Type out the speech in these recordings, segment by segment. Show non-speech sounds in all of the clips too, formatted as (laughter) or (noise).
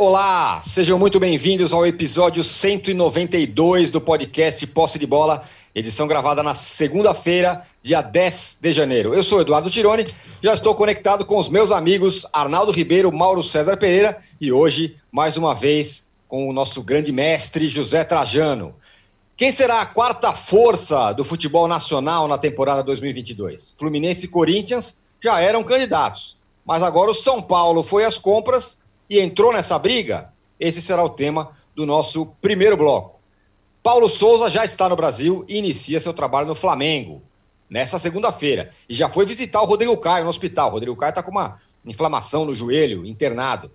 Olá, sejam muito bem-vindos ao episódio 192 do podcast Posse de Bola, edição gravada na segunda-feira, dia 10 de janeiro. Eu sou Eduardo Tironi, já estou conectado com os meus amigos Arnaldo Ribeiro, Mauro César Pereira e hoje, mais uma vez, com o nosso grande mestre José Trajano. Quem será a quarta força do futebol nacional na temporada 2022? Fluminense e Corinthians já eram candidatos, mas agora o São Paulo foi às compras e entrou nessa briga? Esse será o tema do nosso primeiro bloco. Paulo Souza já está no Brasil e inicia seu trabalho no Flamengo nessa segunda-feira e já foi visitar o Rodrigo Caio no hospital. O Rodrigo Caio está com uma inflamação no joelho, internado.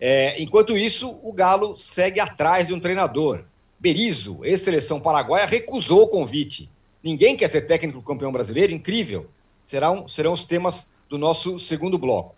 É, enquanto isso, o Galo segue atrás de um treinador. Berizzo, ex-seleção paraguaia, recusou o convite. Ninguém quer ser técnico campeão brasileiro? Incrível. Serão, serão os temas do nosso segundo bloco.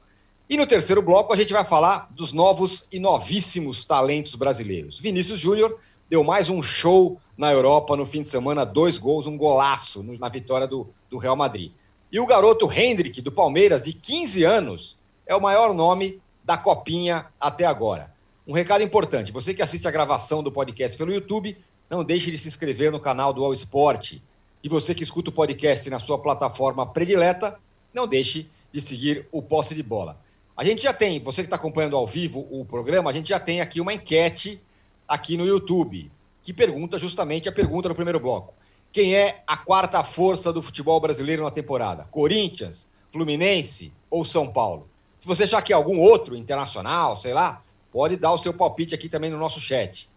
E no terceiro bloco a gente vai falar dos novos e novíssimos talentos brasileiros. Vinícius Júnior deu mais um show na Europa no fim de semana, dois gols, um golaço na vitória do, do Real Madrid. E o garoto Hendrick, do Palmeiras, de 15 anos, é o maior nome da Copinha até agora. Um recado importante: você que assiste a gravação do podcast pelo YouTube, não deixe de se inscrever no canal do All Sport. E você que escuta o podcast na sua plataforma predileta, não deixe de seguir o Posse de Bola. A gente já tem, você que está acompanhando ao vivo o programa, a gente já tem aqui uma enquete aqui no YouTube, que pergunta justamente a pergunta no primeiro bloco. Quem é a quarta força do futebol brasileiro na temporada? Corinthians, Fluminense ou São Paulo? Se você achar que é algum outro internacional, sei lá, pode dar o seu palpite aqui também no nosso chat.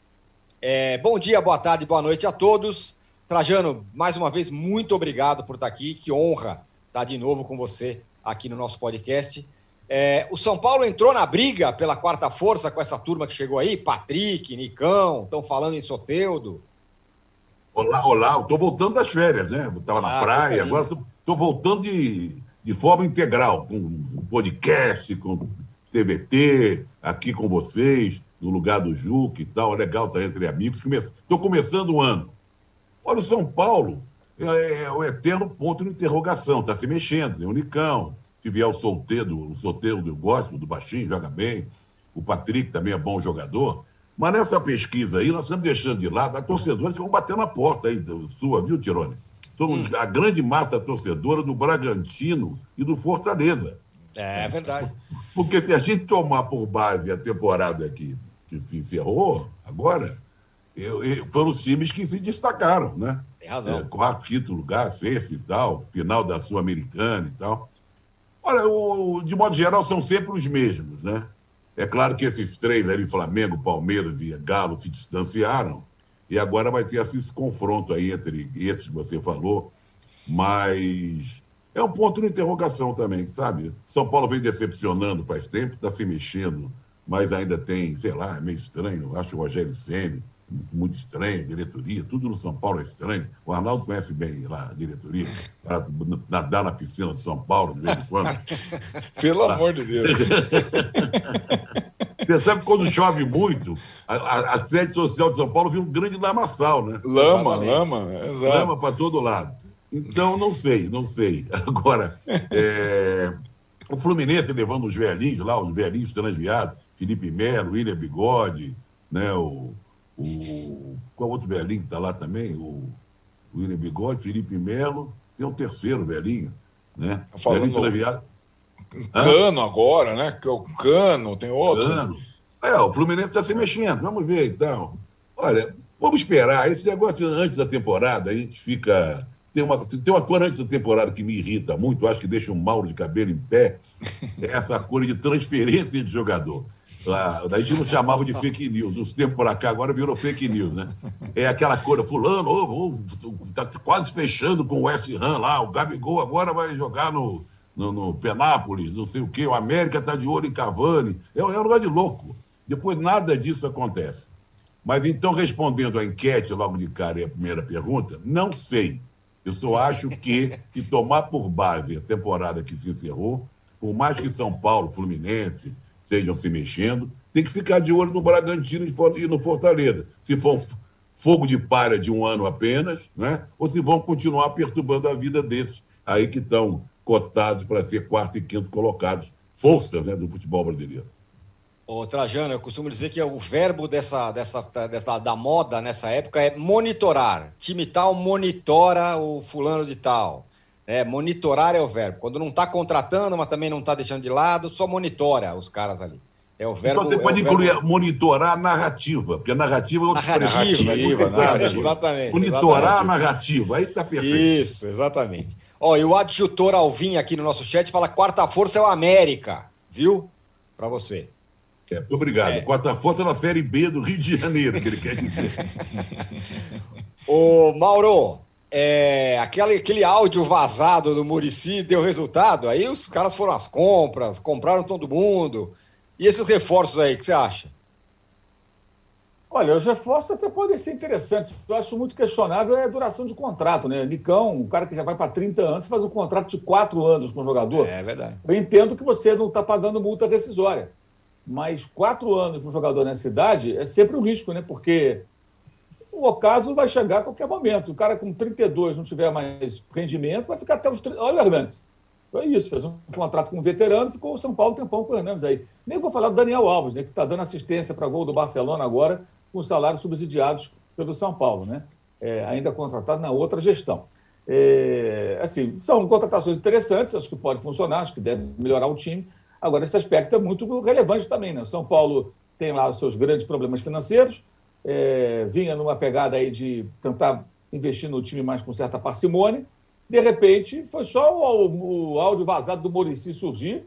É, bom dia, boa tarde, boa noite a todos. Trajano, mais uma vez, muito obrigado por estar aqui. Que honra estar de novo com você aqui no nosso podcast. É, o São Paulo entrou na briga pela quarta força com essa turma que chegou aí, Patrick, Nicão, estão falando em Soteudo. Olá, olá, estou voltando das férias, né? Estava na ah, praia, agora estou voltando de, de forma integral, com podcast, com TVT, aqui com vocês, no lugar do Juque e tal. É legal estar entre amigos. Estou começando o ano. Olha, o São Paulo é, é o eterno ponto de interrogação, está se mexendo, tem o Nicão, se vier o solteiro, o solteiro do gosto, do baixinho, joga bem. O Patrick também é bom jogador. Mas nessa pesquisa aí, nós estamos deixando de lado, as torcedores vão bater na porta aí, sua, viu, Tirone? Somos hum. a grande massa torcedora do Bragantino e do Fortaleza. É verdade. Porque se a gente tomar por base a temporada aqui que se encerrou, agora, eu, eu, foram os times que se destacaram, né? Tem razão. É, quarto, quinto lugar, sexto e tal, final da Sul-Americana e tal. Olha, o, de modo geral, são sempre os mesmos, né? É claro que esses três ali, Flamengo, Palmeiras e Galo, se distanciaram, e agora vai ter esse confronto aí entre esses que você falou, mas é um ponto de interrogação também, sabe? São Paulo vem decepcionando faz tempo, está se mexendo, mas ainda tem, sei lá, é meio estranho, acho o Rogério Senna muito estranha, diretoria, tudo no São Paulo é estranho. O Arnaldo conhece bem lá a diretoria, para nadar na piscina de São Paulo de vez em quando. (laughs) Pelo amor de Deus. (laughs) Você sabe que quando chove muito, a, a, a, sede social de São Paulo vira um grande lamaçal, né? Lama, lama, exato. Lama para todo lado. Então, não sei, não sei. (laughs) Agora, é, o Fluminense levando os velhinhos lá, os velhinhos transviados, Felipe Melo, William Bigode, né, o, o, qual outro velhinho que está lá também? O, o William Bigode, Felipe Melo, tem um terceiro velhinho, né? Falando velhinho Cano Hã? agora, né? Que é o Cano, tem outro. Cano. É, o Fluminense está se mexendo, vamos ver então. Olha, vamos esperar. Esse negócio antes da temporada, a gente fica. Tem uma, tem uma cor antes da temporada que me irrita muito, acho que deixa um mal de cabelo em pé, é (laughs) essa cor de transferência de jogador. Lá, daí a gente não chamava de fake news. Uns tempos por cá, agora virou fake news, né? É aquela coisa, fulano, oh, oh, tá quase fechando com o West Ham lá, o Gabigol agora vai jogar no, no, no Penápolis, não sei o quê, o América está de olho em Cavani. É, é um lugar de louco. Depois nada disso acontece. Mas então, respondendo à enquete logo de cara e a primeira pergunta, não sei. Eu só acho que, se tomar por base a temporada que se encerrou, por mais que São Paulo, Fluminense, estejam se mexendo. Tem que ficar de olho no Bragantino e no Fortaleza. Se for fogo de palha de um ano apenas, né? ou se vão continuar perturbando a vida desses aí que estão cotados para ser quarto e quinto colocados, forças né, do futebol brasileiro. Ô, Trajano, eu costumo dizer que o verbo dessa, dessa, dessa, da moda nessa época é monitorar. Time tal monitora o fulano de tal. É, monitorar é o verbo. Quando não está contratando, mas também não está deixando de lado, só monitora os caras ali. É o verbo. Então você pode é incluir verbo... monitorar a narrativa, porque a narrativa é outra narrativa, narrativa, narrativa, exatamente. Monitorar exatamente. a narrativa, aí está perfeito. Isso, exatamente. Ó, e o adjutor Alvin aqui no nosso chat fala: quarta força é o América, viu? Para você. É, muito obrigado. É. Quarta força na Série B do Rio de Janeiro, que ele quer dizer. (laughs) Ô, Mauro, é, aquele, aquele áudio vazado do Murici deu resultado? Aí os caras foram às compras, compraram todo mundo. E esses reforços aí, o que você acha? Olha, os reforços até podem ser interessantes. Eu acho muito questionável é a duração de contrato, né? Nicão, um cara que já vai para 30 anos, faz um contrato de 4 anos com o jogador. É verdade. Eu entendo que você não está pagando multa rescisória. Mas 4 anos com um jogador nessa idade é sempre um risco, né? Porque o ocaso vai chegar a qualquer momento. O cara com 32 não tiver mais rendimento, vai ficar até os 30. Olha o Hernandes. Foi isso, fez um contrato com um veterano, ficou o São Paulo tempão com o Hernandes aí. Nem vou falar do Daniel Alves, né, que está dando assistência para gol do Barcelona agora, com salários subsidiados pelo São Paulo, né? É, ainda contratado na outra gestão. É, assim, são contratações interessantes, acho que pode funcionar, acho que deve melhorar o time. Agora, esse aspecto é muito relevante também, né? São Paulo tem lá os seus grandes problemas financeiros, é, vinha numa pegada aí de tentar investir no time mais com certa parcimônia. De repente, foi só o, o áudio vazado do Murici surgir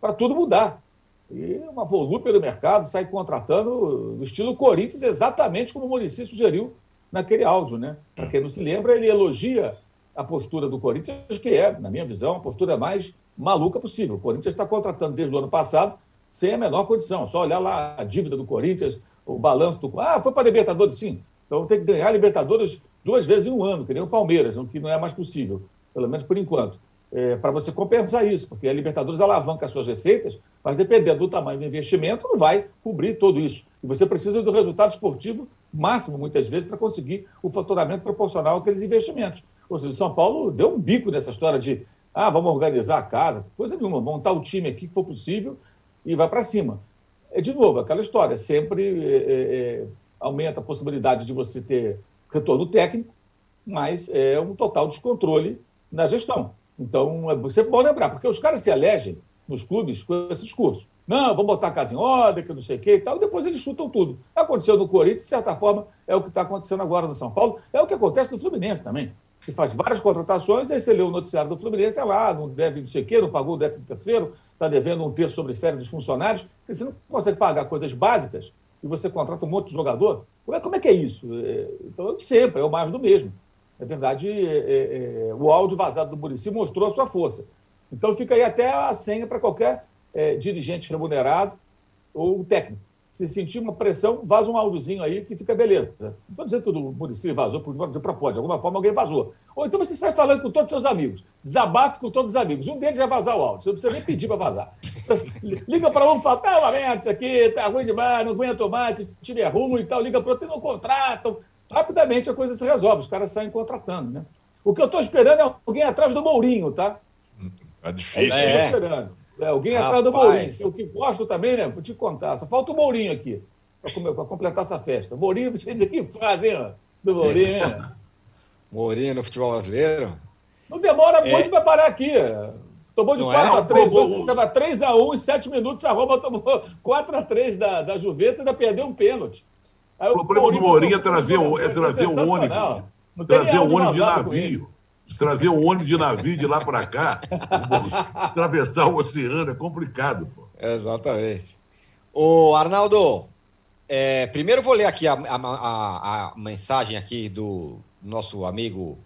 para tudo mudar. E uma volúpia do mercado sai contratando no estilo Corinthians, exatamente como o Murici sugeriu naquele áudio. Né? Para quem não se lembra, ele elogia a postura do Corinthians, que é, na minha visão, a postura mais maluca possível. O Corinthians está contratando desde o ano passado sem a menor condição. Só olhar lá a dívida do Corinthians, o balanço do. Ah, foi para a Libertadores, sim. Então tem que ganhar a Libertadores duas vezes em um ano, que nem o Palmeiras, o que não é mais possível, pelo menos por enquanto. É, para você compensar isso, porque a Libertadores alavanca as suas receitas, mas dependendo do tamanho do investimento, não vai cobrir tudo isso. E você precisa do resultado esportivo máximo, muitas vezes, para conseguir o faturamento proporcional àqueles investimentos. Ou seja, o São Paulo deu um bico nessa história de ah, vamos organizar a casa, coisa nenhuma, montar o time aqui que for possível e vai para cima. É de novo aquela história, sempre é, é, aumenta a possibilidade de você ter retorno técnico, mas é um total descontrole na gestão. Então, é sempre bom lembrar, porque os caras se elegem nos clubes com esse discurso. Não, vamos botar a casa em ordem, que não sei o quê e tal, e depois eles chutam tudo. Aconteceu no Corinthians, de certa forma, é o que está acontecendo agora no São Paulo, é o que acontece no Fluminense também. Que faz várias contratações, aí você lê o noticiário do Fluminense, está lá, não deve não sei o quê, não pagou o décimo terceiro, está devendo um terço sobre férias dos funcionários, você não consegue pagar coisas básicas e você contrata um monte de jogador. Como é, como é que é isso? É, então, sempre, é o mais do mesmo. Na verdade, é, é, o áudio vazado do Murici mostrou a sua força. Então fica aí até a senha para qualquer é, dirigente remunerado ou técnico. Se sentir uma pressão, vaza um áudiozinho aí que fica beleza. Não estou dizendo que o Murici vazou por de propósito, de alguma forma alguém vazou. Ou então você sai falando com todos os seus amigos. Desabafe com todos os amigos. Um deles vai vazar o áudio. Você não precisa nem pedir para vazar. (laughs) Liga para um e fala, tá uma merda isso aqui, tá ruim demais, não aguento mais, esse time é ruim e tal. Liga para outro, não contratam rapidamente a coisa se resolve, os caras saem contratando, né? O que eu estou esperando é alguém atrás do Mourinho, tá? É É difícil. É. estou esperando. É, alguém Rapaz. atrás do Mourinho. O que gosto também, né? Vou te contar. Só falta o Mourinho aqui para completar essa festa. Mourinho fez aqui frase, hein, do Mourinho. (laughs) Mourinho no futebol brasileiro? Não demora É. muito, vai parar aqui. Tomou de Não 4 é? a 3 Tomou. Estava 3 a 1 em 7 minutos, a Roma tomou 4 a 3 da, da Juventus e ainda perdeu um pênalti. Aí O problema do Mourinho é trazer o- é trazer o ônibus. Trazer o ônibus de vazado com ele. navio. Trazer o ônibus de navio de lá para cá. (laughs) Atravessar o oceano é complicado, pô. Exatamente. Ô, Arnaldo, é, primeiro vou ler aqui a, a- a- mensagem aqui do nosso amigo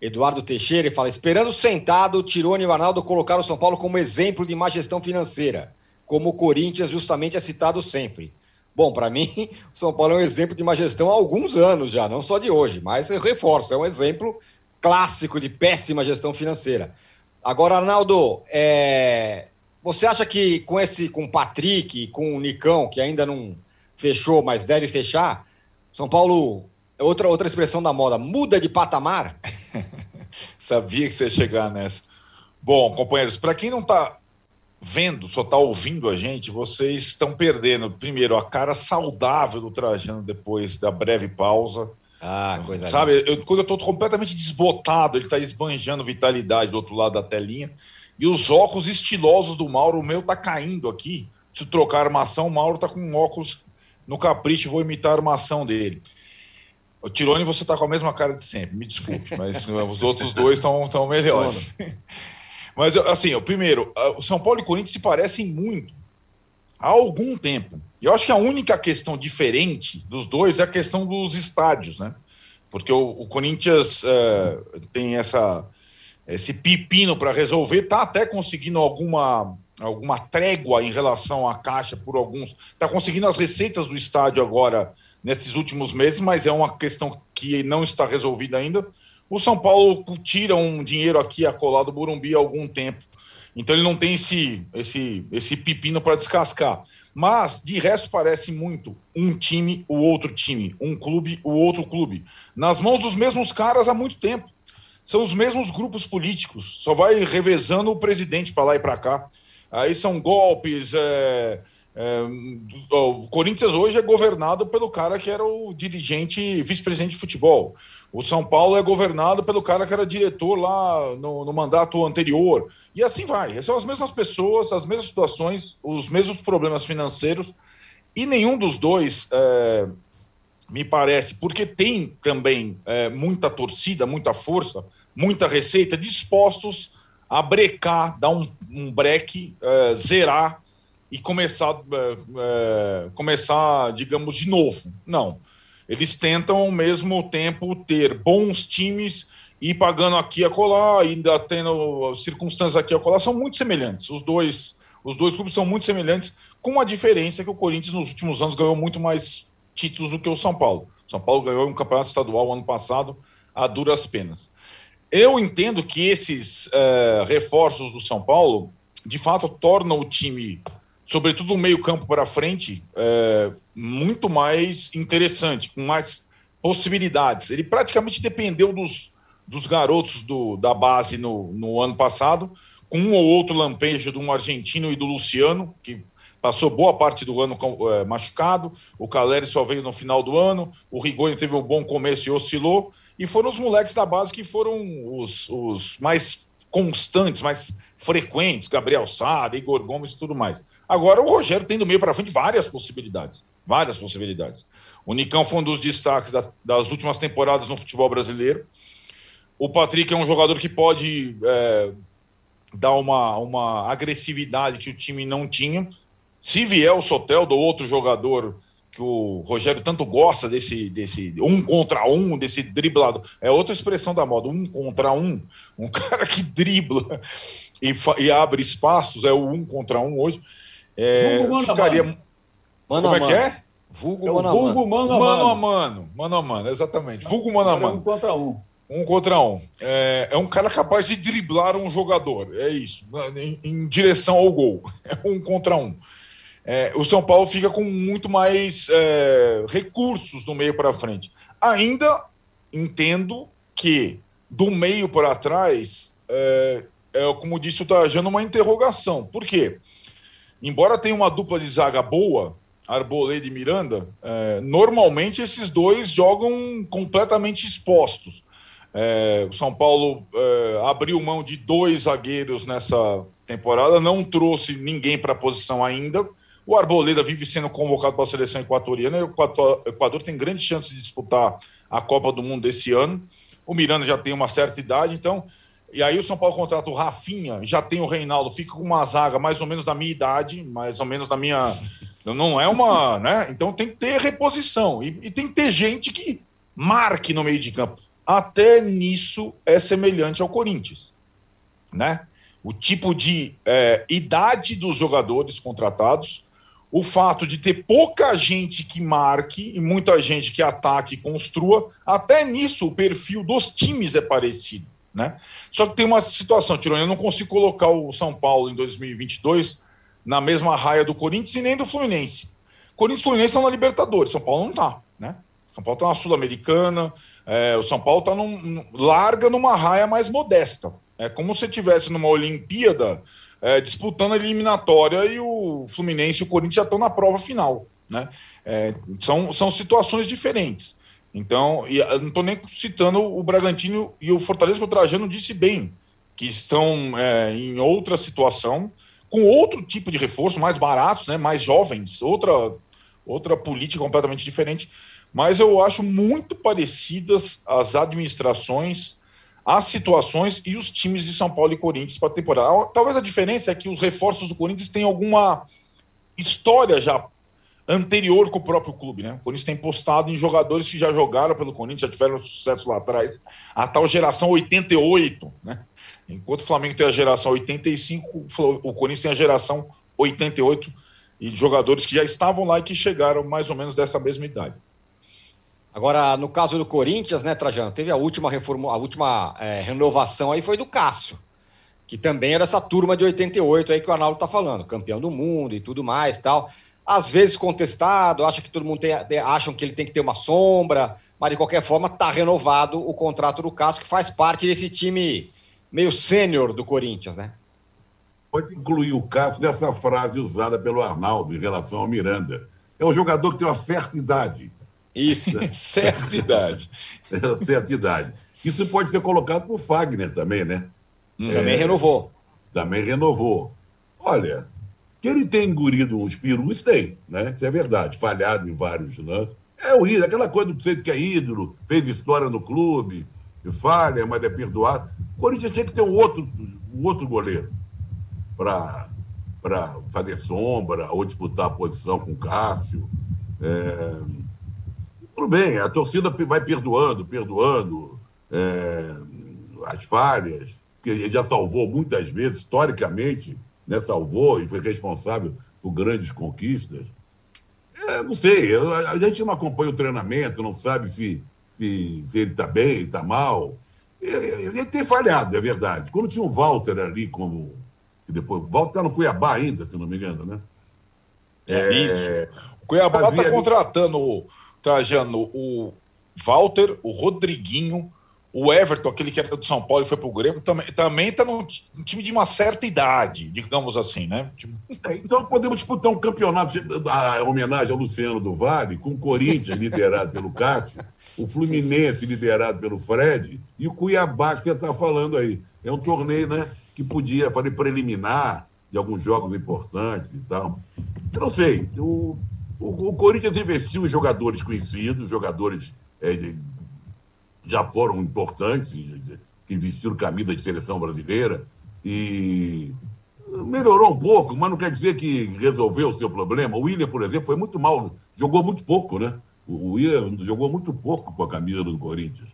Eduardo Teixeira, ele fala, esperando sentado, o Tirone e o Arnaldo colocaram o São Paulo como exemplo de má gestão financeira, como o Corinthians justamente é citado sempre. Bom, para mim, (laughs) o São Paulo é um exemplo de má gestão há alguns anos já, não só de hoje, mas eu reforço, é um exemplo clássico de péssima gestão financeira. Agora, Arnaldo, é, você acha que com esse, com o Patrick, com o Nicão, que ainda não fechou, mas deve fechar, São Paulo, é outra, outra expressão da moda, muda de patamar? (laughs) Sabia que você ia chegar nessa. Bom, companheiros, para quem não está vendo, só está ouvindo a gente, vocês estão perdendo, primeiro, a cara saudável do Trajano depois da breve pausa. Ah, coisa Sabe, eu, quando eu estou completamente desbotado, ele está esbanjando vitalidade do outro lado da telinha. E os óculos estilosos do Mauro, o meu tá caindo aqui. Se trocar a armação, o Mauro tá com óculos no capricho, vou imitar a armação dele. O Tirone, você tá com a mesma cara de sempre, me desculpe, (laughs) mas os outros dois estão melhores. (laughs) mas, assim, o primeiro, o São Paulo e Corinthians se parecem muito há algum tempo. E eu acho que a única questão diferente dos dois é a questão dos estádios, né? Porque o, o Corinthians uh, tem essa, esse pepino para resolver, está até conseguindo alguma, alguma trégua em relação à caixa por alguns. Está conseguindo as receitas do estádio agora nesses últimos meses, mas é uma questão que não está resolvida ainda. O São Paulo tira um dinheiro aqui a colar do Burumbi há algum tempo. Então ele não tem esse, esse, esse pepino para descascar. Mas, de resto, parece muito um time, o outro time, um clube, o outro clube. Nas mãos dos mesmos caras há muito tempo. São os mesmos grupos políticos, só vai revezando o presidente para lá e para cá. Aí são golpes. É, é, o Corinthians hoje é governado pelo cara que era o dirigente, vice-presidente de futebol. O São Paulo é governado pelo cara que era diretor lá no, no, mandato anterior. E assim vai. São as mesmas pessoas, as mesmas situações, os mesmos problemas financeiros. E nenhum dos dois, é, me parece, porque tem também é, muita torcida, muita força, muita receita, dispostos a brecar, dar um, um breque, é, zerar e começar, é, é, começar, digamos, de novo. Não eles tentam ao mesmo tempo ter bons times e pagando aqui a colar, ainda tendo circunstâncias aqui a colar, são muito semelhantes. Os dois, os dois clubes são muito semelhantes, com a diferença que o Corinthians nos últimos anos ganhou muito mais títulos do que o São Paulo. O São Paulo ganhou um campeonato estadual ano passado a duras penas. Eu entendo que esses é, reforços do São Paulo, de fato, tornam o time sobretudo o meio-campo para frente, é, muito mais interessante, com mais possibilidades. Ele praticamente dependeu dos, dos garotos do, da base no, no ano passado, com um ou outro lampejo de um argentino e do Luciano, que passou boa parte do ano é, machucado, o Caleri só veio no final do ano, o Rigoni teve um bom começo e oscilou, e foram os moleques da base que foram os, os mais constantes, mais frequentes, Gabriel Sara, Igor Gomes e tudo mais. Agora o Rogério tem do meio para frente várias possibilidades, várias possibilidades. O Nicão foi um dos destaques das, das, últimas temporadas no futebol brasileiro. O Patrick é um jogador que pode é, dar uma, uma agressividade que o time não tinha. Se vier o Sotel do outro jogador que o Rogério tanto gosta desse, desse um contra um, desse driblado. É outra expressão da moda, um contra um. Um (laughs) cara que dribla e, e abre espaços, é o um contra um hoje. É, mano ficaria. Mano. Como é que é? Vulgo, é mano, vulgo mano, a mano. Mano a mano. Mano a mano, exatamente. Vulgo mano a mano. Um contra um. Um contra um. É, é, um cara capaz de driblar um jogador. É isso. Em, em direção ao gol. (laughs) É um contra um é, o São Paulo fica com muito mais é, recursos do meio para frente. Ainda entendo que do meio para trás, é, é, como disse o Trajano, uma interrogação. Por quê? Embora tenha uma dupla de zaga boa, Arboleda e Miranda, é, normalmente esses dois jogam completamente expostos. É, o São Paulo é, abriu mão de dois zagueiros nessa temporada, não trouxe ninguém para a posição ainda. O Arboleda vive sendo convocado para a seleção equatoriana o Equador tem grande chance de disputar a Copa do Mundo desse ano. O Miranda já tem uma certa idade, então. E aí o São Paulo contrata o Rafinha, já tem o Reinaldo, fica com uma zaga mais ou menos da minha idade, mais ou menos da minha. Não é uma. né? Então tem que ter reposição. E, e tem que ter gente que marque no meio de campo. Até nisso é semelhante ao Corinthians. Né? O tipo de é, idade dos jogadores contratados o fato de ter pouca gente que marque e muita gente que ataque e construa, até nisso o perfil dos times é parecido. Né? Só que tem uma situação, Tironi, eu não consigo colocar o São Paulo em 2022 na mesma raia do Corinthians e nem do Fluminense. Corinthians e Fluminense estão na Libertadores, São Paulo não está. Né? São Paulo está na Sul-Americana, é, o São Paulo está num, larga numa raia mais modesta. É como se tivesse numa Olimpíada é, disputando a eliminatória e o Fluminense e o Corinthians já estão na prova final. Né? É, são, são situações diferentes. Então, eu não estou nem citando o Bragantino e o Fortaleza, que o Trajano disse bem, que estão é, em outra situação, com outro tipo de reforço, mais baratos, né, mais jovens, outra, outra política completamente diferente. Mas eu acho muito parecidas as administrações, as situações e os times de São Paulo e Corinthians para a temporada. Talvez a diferença é que os reforços do Corinthians têm alguma história já anterior com o próprio clube, né? O Corinthians tem postado em jogadores que já jogaram pelo Corinthians, já tiveram sucesso lá atrás, a tal geração 88, né? Enquanto o Flamengo tem a geração 85, o Corinthians tem a geração 88 e jogadores que já estavam lá e que chegaram mais ou menos dessa mesma idade. Agora, no caso do Corinthians, né, Trajano, teve a última reforma, a última é, renovação aí foi do Cássio, que também era essa turma de 88 aí que o Arnaldo está falando, campeão do mundo e tudo mais, tal. Às vezes contestado, acha que todo mundo tem, acham que ele tem que ter uma sombra, mas de qualquer forma está renovado o contrato do Cássio, que faz parte desse time meio sênior do Corinthians, né? Pode incluir o Cássio nessa frase usada pelo Arnaldo em relação ao Miranda. É um jogador que tem uma certa idade. Isso, (laughs) certa idade. É, certa idade. Isso pode ser colocado por Fagner também, né? Hum, também é, renovou. Também renovou. Olha, que ele tem engolido uns perus, tem, né? Isso é verdade. Falhado em vários lances. É o ídolo, aquela coisa do jeito que é ídolo, fez história no clube, falha, mas é perdoado. O Corinthians tinha que ter um outro, um outro goleiro para fazer sombra ou disputar a posição com o Cássio. É... Tudo bem, a torcida vai perdoando, perdoando é... as falhas, que ele já salvou muitas vezes, historicamente, né? salvou e foi responsável por grandes conquistas. É, não sei, a gente não acompanha o treinamento, não sabe se, se, se ele está bem, está mal. Ele tem falhado, é verdade. Quando tinha o Walter ali como. Depois, o Walter está no Cuiabá ainda, se não me engano, né? É, é isso. O Cuiabá está contratando, Trajano, o Walter, o Rodriguinho, o Everton, aquele que era do São Paulo e foi para o Grêmio, também, também está num time de uma certa idade, digamos assim, né? É, então podemos disputar um campeonato, a homenagem ao Luciano do Vale, com o Corinthians liderado pelo Cássio, o Fluminense liderado pelo Fred e o Cuiabá que você está falando aí. É um torneio, né? Que podia fazer preliminar de alguns jogos importantes e tal. Eu não sei. O, o, o Corinthians investiu em jogadores conhecidos, jogadores é, já foram importantes, que vestiram camisa de seleção brasileira, e melhorou um pouco, mas não quer dizer que resolveu o seu problema. O William, por exemplo, foi muito mal, jogou muito pouco, né? O William jogou muito pouco com a camisa do Corinthians.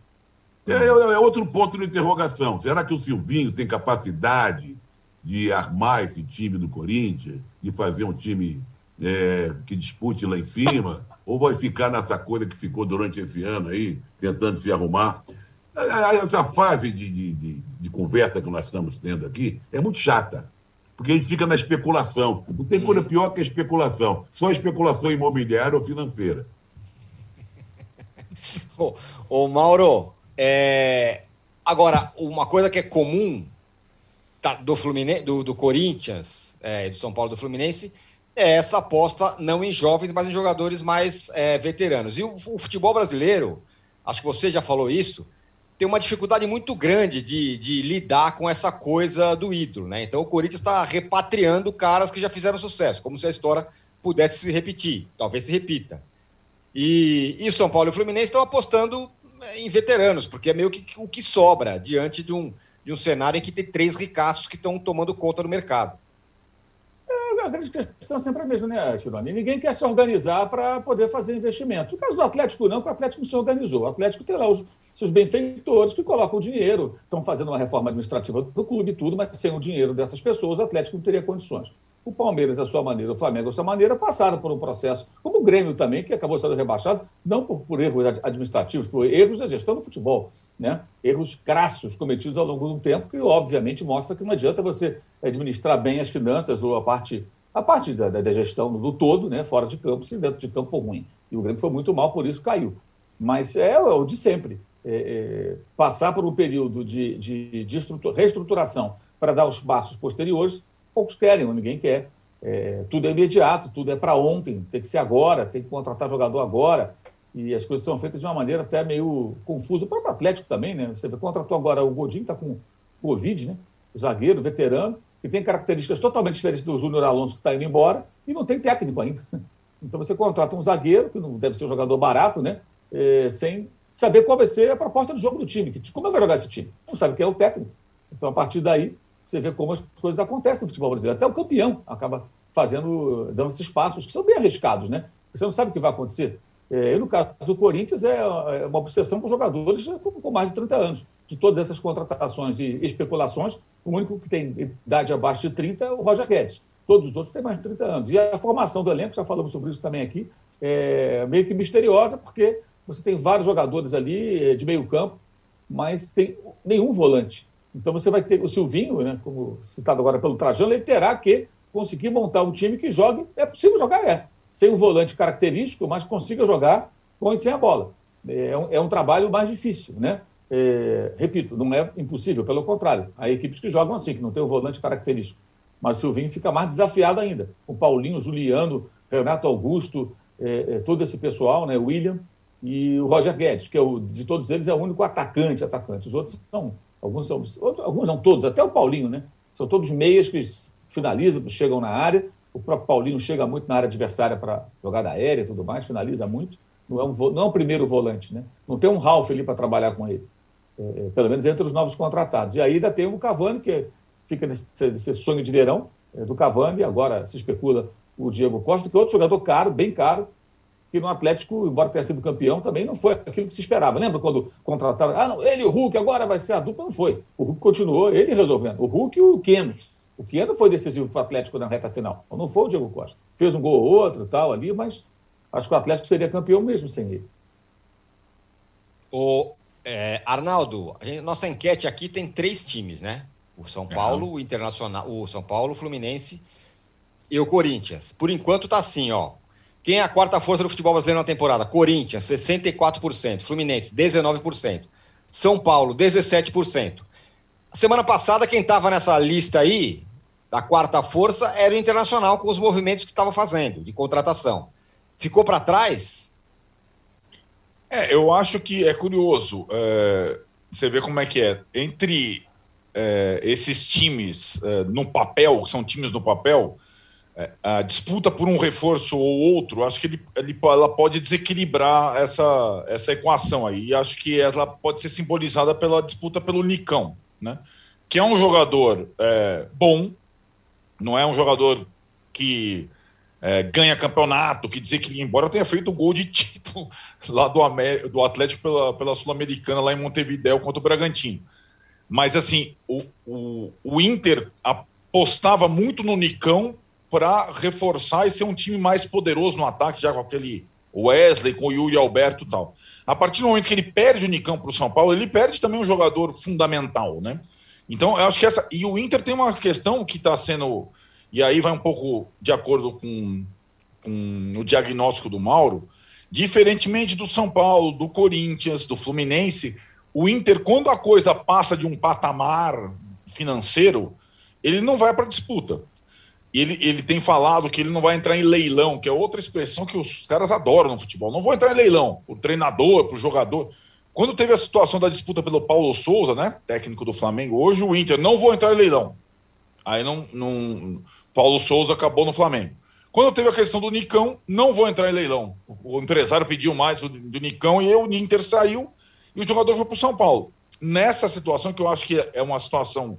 É, é, é outro ponto de interrogação. Será que o Silvinho tem capacidade de armar esse time do Corinthians, de fazer um time é, que dispute lá em cima? ou vai ficar nessa coisa que ficou durante esse ano aí, tentando se arrumar? Essa fase de, de, de, de conversa que nós estamos tendo aqui é muito chata, porque a gente fica na especulação. Não tem coisa pior que a especulação, só especulação imobiliária ou financeira. (laughs) ô, ô, Mauro, é... agora, uma coisa que é comum tá, do, Fluminense, do, do Corinthians, é, do São Paulo do Fluminense, é essa aposta não em jovens, mas em jogadores mais é, veteranos. E o, o, futebol brasileiro, acho que você já falou isso, tem uma dificuldade muito grande de, de lidar com essa coisa do ídolo, né? Então o Corinthians está repatriando caras que já fizeram sucesso, como se a história pudesse se repetir, talvez se repita. E, e o São Paulo e o Fluminense estão apostando é, em veteranos, porque é meio que o que sobra diante de um, de um cenário em que tem três ricaços que estão tomando conta do mercado a grande questão é sempre a mesma, né, Tironi? Ninguém quer se organizar para poder fazer investimento. No caso do Atlético, não, porque o Atlético não se organizou. O Atlético tem lá os seus benfeitores que colocam o dinheiro, estão fazendo uma reforma administrativa do clube e tudo, mas sem o dinheiro dessas pessoas, o Atlético não teria condições. O Palmeiras, da sua maneira, o Flamengo, da sua maneira, passaram por um processo, como o Grêmio também, que acabou sendo rebaixado, não por, por erros administrativos, por erros da gestão do futebol né? erros crassos cometidos ao longo do tempo, que obviamente mostra que não adianta você administrar bem as finanças ou a parte, a parte da, da gestão do todo, né? fora de campo, se dentro de campo for ruim. E o Grêmio foi muito mal, por isso caiu. Mas é, é o de sempre. é, é, passar por um período de, de, de reestruturação para dar os passos posteriores, poucos querem, ou ninguém quer. É, tudo é imediato, tudo é para ontem, tem que ser agora, tem que contratar jogador agora. E as coisas são feitas de uma maneira até meio confusa. O próprio Atlético também, né? Você contratou agora o Godinho, está com Covid, né? O zagueiro, veterano, que tem características totalmente diferentes do Júnior Alonso, que está indo embora, e não tem técnico ainda. (laughs) Então você contrata um zagueiro, que não deve ser um jogador barato, né? É, sem saber qual vai ser a proposta de jogo do time. Como vai jogar esse time? Não sabe quem é o técnico. Então, a partir daí, você vê como as coisas acontecem no futebol brasileiro. Até o campeão acaba fazendo, dando esses passos, que são bem arriscados, né? Você não sabe o que vai acontecer. É, e no caso do Corinthians, é, é uma obsessão com jogadores com mais de 30 anos. De todas essas contratações e especulações, o único que tem idade abaixo de 30 é o Roger Guedes. Todos os outros têm mais de 30 anos. E a formação do elenco, já falamos sobre isso também aqui, é meio que misteriosa, porque você tem vários jogadores ali é, de meio campo, mas tem nenhum volante. Então você vai ter o Silvinho, né, como citado agora pelo Trajano, ele terá que conseguir montar um time que jogue. É possível jogar, é. Sem um volante característico, mas consiga jogar com e sem a bola. É um, é um trabalho mais difícil, né? É, repito, não é impossível, pelo contrário. Há equipes que jogam assim, que não tem o volante característico. Mas o Silvinho fica mais desafiado ainda. O Paulinho, Juliano, Renato Augusto, é, é, todo esse pessoal, né? William e o Roger Guedes, que é o, de todos eles é o único atacante, atacante. Os outros são, alguns são, outros, alguns não todos, até o Paulinho, né? São todos meias que finalizam, chegam na área. O próprio Paulinho chega muito na área adversária para jogada aérea e tudo mais, finaliza muito. Não é, um, não é o primeiro volante, né? Não tem um Ralf ali para trabalhar com ele. É, é, pelo menos entre os novos contratados. E aí ainda tem o Cavani, que fica nesse, nesse sonho de verão é, do Cavani, e agora se especula o Diego Costa, que é outro jogador caro, bem caro, que no Atlético, embora tenha sido campeão, também não foi aquilo que se esperava. Lembra quando contrataram? Ah, não, ele e o Hulk agora vai ser a dupla? Não foi. O Hulk continuou, ele resolvendo. O Hulk e o Keno. O Keno foi decisivo para o Atlético na reta final. Não foi o Diego Costa. Fez um gol ou outro tal ali, mas acho que o Atlético seria campeão mesmo sem ele. O é, Arnaldo, gente, nossa enquete aqui tem três times, né? O São Paulo, o Internacional, o São Paulo, o Fluminense e o Corinthians. Por enquanto tá assim, ó. Quem é a quarta força do futebol brasileiro na temporada? Corinthians, 64%. Fluminense, 19%. São Paulo, 17%. Semana passada, quem estava nessa lista aí, da quarta força, era o Internacional, com os movimentos que estava fazendo, de contratação. Ficou para trás? É, eu acho que é curioso. É, você vê como é que é. Entre é, esses times é, no papel, são times no papel, é, a disputa por um reforço ou outro, acho que ele, ele, ela pode desequilibrar essa, essa equação aí. E acho que ela pode ser simbolizada pela disputa pelo Nicão, né? que é um jogador é, bom, não é um jogador que é, ganha campeonato, que desequilibra, embora tenha feito gol de título (laughs) lá do, do Atlético pela, pela Sul-Americana, lá em Montevideo contra o Bragantino. Mas, assim, o, o, o Inter apostava muito no Nicão para reforçar e ser um time mais poderoso no ataque, já com aquele Wesley, com o Yuri Alberto e tal. A partir do momento que ele perde o Nicão para o São Paulo, ele perde também um jogador fundamental, né? Então, eu acho que essa. E o Inter tem uma questão que está sendo. E aí vai um pouco de acordo com, com o diagnóstico do Mauro. Diferentemente do São Paulo, do Corinthians, do Fluminense, o Inter, quando a coisa passa de um patamar financeiro, ele não vai para disputa ele, ele tem falado que ele não vai entrar em leilão, que é outra expressão que os caras adoram no futebol. Não vou entrar em leilão, o treinador, para o jogador. Quando teve a situação da disputa pelo Paulo Souza, né, técnico do Flamengo, hoje o Inter não vou entrar em leilão. Aí não, não Paulo Souza acabou no Flamengo. Quando teve a questão do Nicão, não vou entrar em leilão. O, empresário pediu mais do, do Nicão e o Inter saiu e o jogador foi para o São Paulo. Nessa situação, que eu acho que é uma situação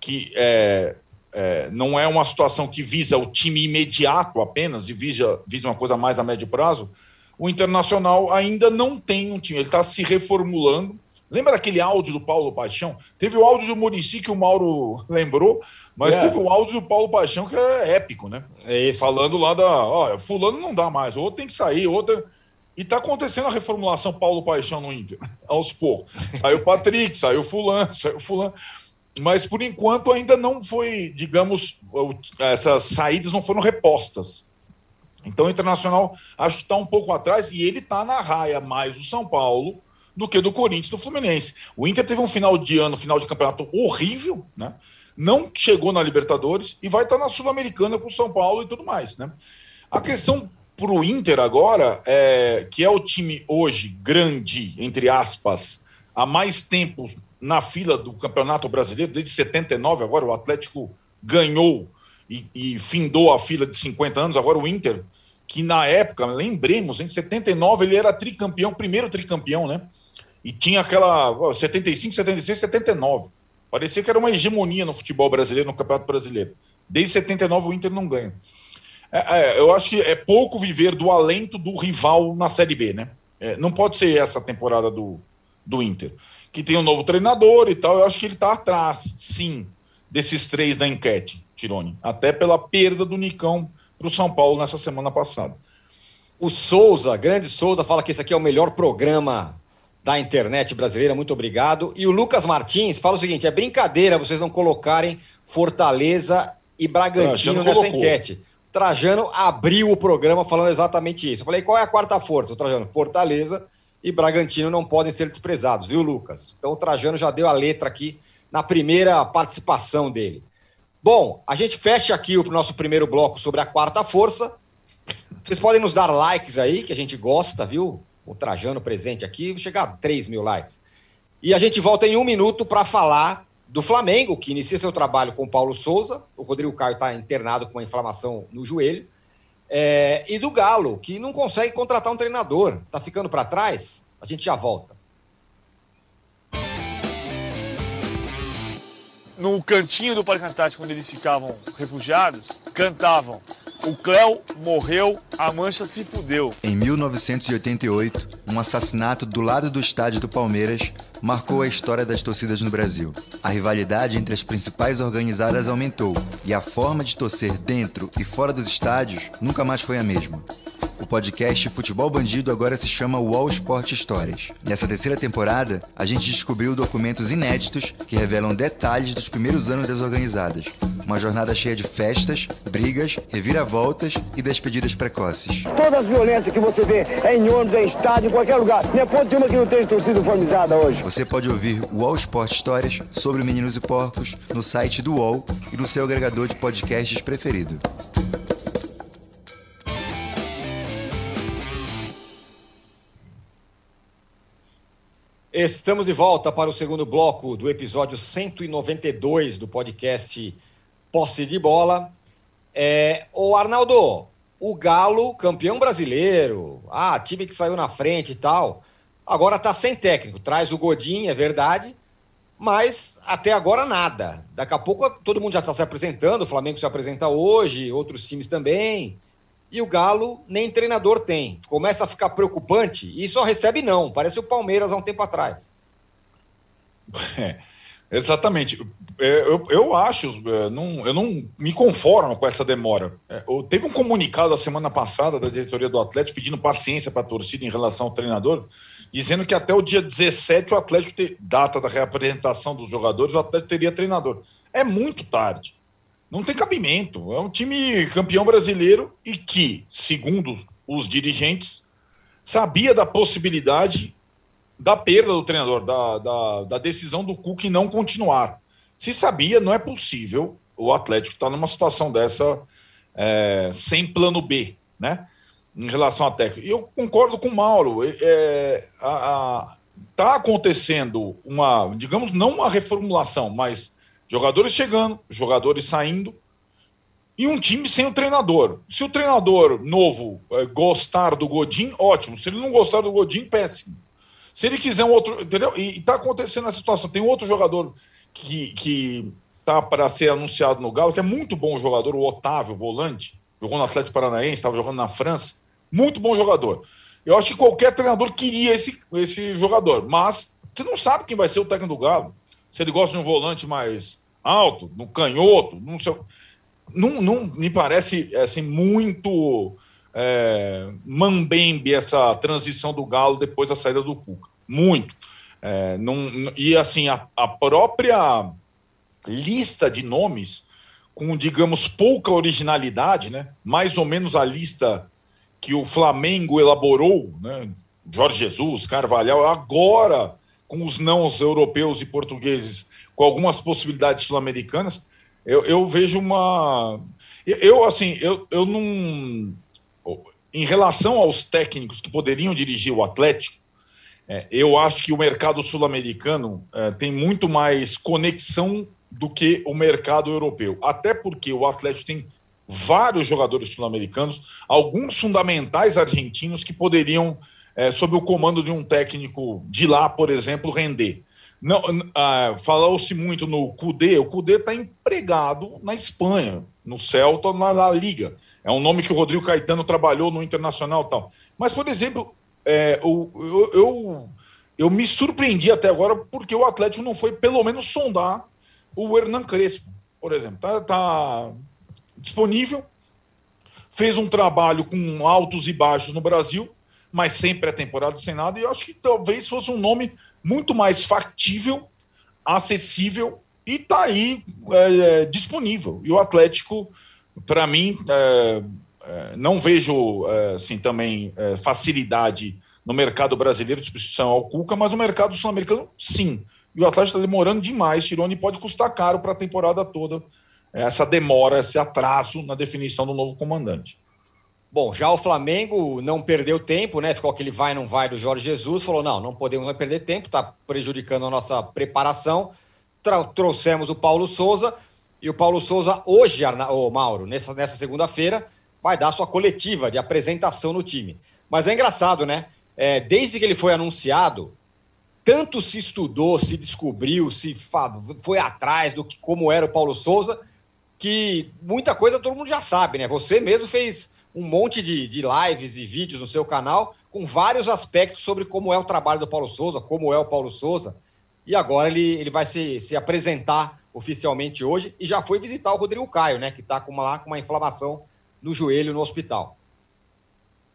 que é, é, não é uma situação que visa o time imediato apenas e visa, visa uma coisa mais a médio prazo, o Internacional ainda não tem um time, ele está se reformulando. Lembra daquele áudio do Paulo Paixão? Teve o áudio do Murici que o Mauro (laughs) lembrou, mas é. teve o áudio do Paulo Paixão que é épico, né? É isso. Falando lá da. Ó, fulano não dá mais, outro tem que sair, outro. E está acontecendo a reformulação Paulo Paixão no Inter, (laughs) aos poucos. Saiu o Patrick, saiu o Fulano, saiu o Fulano mas por enquanto ainda não foi, digamos, essas saídas não foram repostas. Então o Internacional acho que está um pouco atrás e ele está na raia mais do São Paulo do que do Corinthians do Fluminense. O Inter teve um final de ano, final de campeonato horrível, né? Não chegou na Libertadores e vai estar na Sul-Americana com o São Paulo e tudo mais, né? A questão para o Inter agora, é, que é o time hoje grande, entre aspas, há mais tempo na fila do Campeonato Brasileiro, desde 79, agora o Atlético ganhou e, e findou a fila de 50 anos, agora o Inter, que na época, lembremos, em 79 ele era tricampeão, primeiro tricampeão, né? E tinha aquela 75, 76, 79. Parecia que era uma hegemonia no futebol brasileiro, no Campeonato Brasileiro. Desde 79 o Inter não ganha. É, é, eu acho que é pouco viver do alento do rival na Série B, né? É, não pode ser essa temporada do, do Inter. Que tem um novo treinador e tal. Eu acho que ele está atrás, sim, desses três da enquete, Tirone. Até pela perda do Nicão para o São Paulo nessa semana passada. O Souza, grande Souza, fala que esse aqui é o melhor programa da internet brasileira. Muito obrigado. E o Lucas Martins fala o seguinte: é brincadeira vocês não colocarem Fortaleza e Bragantino nessa colocou. enquete. Trajano abriu o programa falando exatamente isso. Eu falei, qual é a quarta força? O Trajano, Fortaleza e Bragantino não podem ser desprezados, viu, Lucas? Então o Trajano já deu a letra aqui na primeira participação dele. Bom, a gente fecha aqui o nosso primeiro bloco sobre a quarta força. Vocês podem nos dar likes aí, que a gente gosta, viu? O Trajano presente aqui, vou chegar a 3 mil likes. E a gente volta em um minuto para falar do Flamengo, que inicia seu trabalho com o Paulo Souza. O Rodrigo Caio está internado com uma inflamação no joelho. É, e do Galo, que não consegue contratar um treinador. Está ficando para trás? A gente já volta. No cantinho do Parque Antártico, onde eles ficavam refugiados, cantavam o Cléo morreu, a mancha se fudeu. Em 1988, um assassinato do lado do estádio do Palmeiras marcou a história das torcidas no Brasil. A rivalidade entre as principais organizadas aumentou e a forma de torcer dentro e fora dos estádios nunca mais foi a mesma. O podcast Futebol Bandido agora se chama Wall Sport Histórias. Nessa terceira temporada, a gente descobriu documentos inéditos que revelam detalhes dos primeiros anos das organizadas. Uma jornada cheia de festas, brigas, reviravoltas e despedidas precoces. Todas as violências que você vê é em ônibus, é em estádio, em qualquer lugar. Não é ponto de uma que não tem torcida formizada hoje. Você pode ouvir o Wall Sport Histórias sobre Meninos e Porcos no site do UOL e no seu agregador de podcasts preferido. Estamos de volta para o segundo bloco do episódio 192 do podcast Posse de Bola. É, o Arnaldo, o Galo, campeão brasileiro, ah, time que saiu na frente e tal, agora está sem técnico. Traz o Godin, é verdade, mas até agora nada. Daqui a pouco todo mundo já está se apresentando, o Flamengo se apresenta hoje, outros times também e o Galo nem treinador tem. Começa a ficar preocupante e só recebe não. Parece o Palmeiras há um tempo atrás. É, (laughs) exatamente. É, eu, eu acho, é, não, eu não me conformo com essa demora. É, teve um comunicado a semana passada da diretoria do Atlético pedindo paciência para a torcida em relação ao treinador, dizendo que até o dia 17 o Atlético, ter, data da reapresentação dos jogadores, o Atlético teria treinador. É muito tarde não tem cabimento. É um time campeão brasileiro e que, segundo os dirigentes, sabia da possibilidade da perda do treinador, da, da, da decisão do Cook não continuar. Se sabia, não é possível o Atlético estar numa situação dessa é, sem plano B, né? Em relação à técnica. E eu concordo com o Mauro. É, a, a, tá acontecendo uma, digamos, não uma reformulação, mas Jogadores chegando, jogadores saindo. E um time sem o treinador. Se o treinador novo é, gostar do Godin, ótimo. Se ele não gostar do Godin, péssimo. Se ele quiser um outro. Entendeu? E está acontecendo essa situação. Tem outro jogador que, que tá para ser anunciado no Galo, que é muito bom jogador, o Otávio, volante. Jogou no Atlético Paranaense, estava jogando na França. Muito bom jogador. Eu acho que qualquer treinador queria esse, esse jogador, mas você não sabe quem vai ser o técnico do Galo se ele gosta de um volante mais alto, no canhoto, não sei. Não, não me parece assim muito é, mambembe essa transição do Galo depois da saída do Cuca. Muito. É, e assim, a, a própria lista de nomes, com, digamos, pouca originalidade, né? mais ou menos a lista que o Flamengo elaborou, né? Jorge Jesus, Carvalhal, agora com os não europeus e portugueses, com algumas possibilidades sul-americanas, eu, eu, vejo uma. Eu, assim, eu, eu não. Em relação aos técnicos que poderiam dirigir o Atlético, é, eu acho que o mercado sul-americano é, tem muito mais conexão do que o mercado europeu. Até porque o Atlético tem vários jogadores sul-americanos, alguns fundamentais argentinos que poderiam, é, sob o comando de um técnico de lá, por exemplo, render. Não, ah, Falou-se muito no Cudê, o Cudê está empregado na Espanha, no Celta, na, na, Liga. É um nome que o Rodrigo Caetano trabalhou no Internacional tal. Mas, por exemplo, é, eu, eu, eu, eu me surpreendi até agora porque o Atlético não foi, pelo menos, sondar o Hernan Crespo, por exemplo. Está tá disponível, fez um trabalho com altos e baixos no Brasil, mas sempre é temporada sem nada, e eu acho que talvez fosse um nome muito mais factível, acessível e está aí é, é, disponível. E o Atlético, para mim, é, é, não vejo é, assim, também facilidade no mercado brasileiro de substituição ao Cuca, mas no mercado sul-americano, sim. E o Atlético está demorando demais, Tirone, pode custar caro para a temporada toda essa demora, esse atraso na definição do novo comandante. Bom, já o Flamengo não perdeu tempo, né? Ficou aquele vai não vai do Jorge Jesus, falou: não, não podemos perder tempo, está prejudicando a nossa preparação. Trouxemos o Paulo Souza, e o Paulo Souza, hoje, o Mauro, nessa, nessa segunda-feira, vai dar sua coletiva de apresentação no time. Mas é engraçado, né? É, desde que ele foi anunciado, tanto se estudou, se descobriu, se foi atrás do que como era o Paulo Souza, que muita coisa todo mundo já sabe, né? Você mesmo fez um monte de, de lives e vídeos no seu canal com vários aspectos sobre como é o trabalho do Paulo Souza, como é o Paulo Souza. E agora ele, ele vai se, se apresentar oficialmente hoje e já foi visitar o Rodrigo Caio, né? Que está com uma, com uma inflamação no joelho no hospital.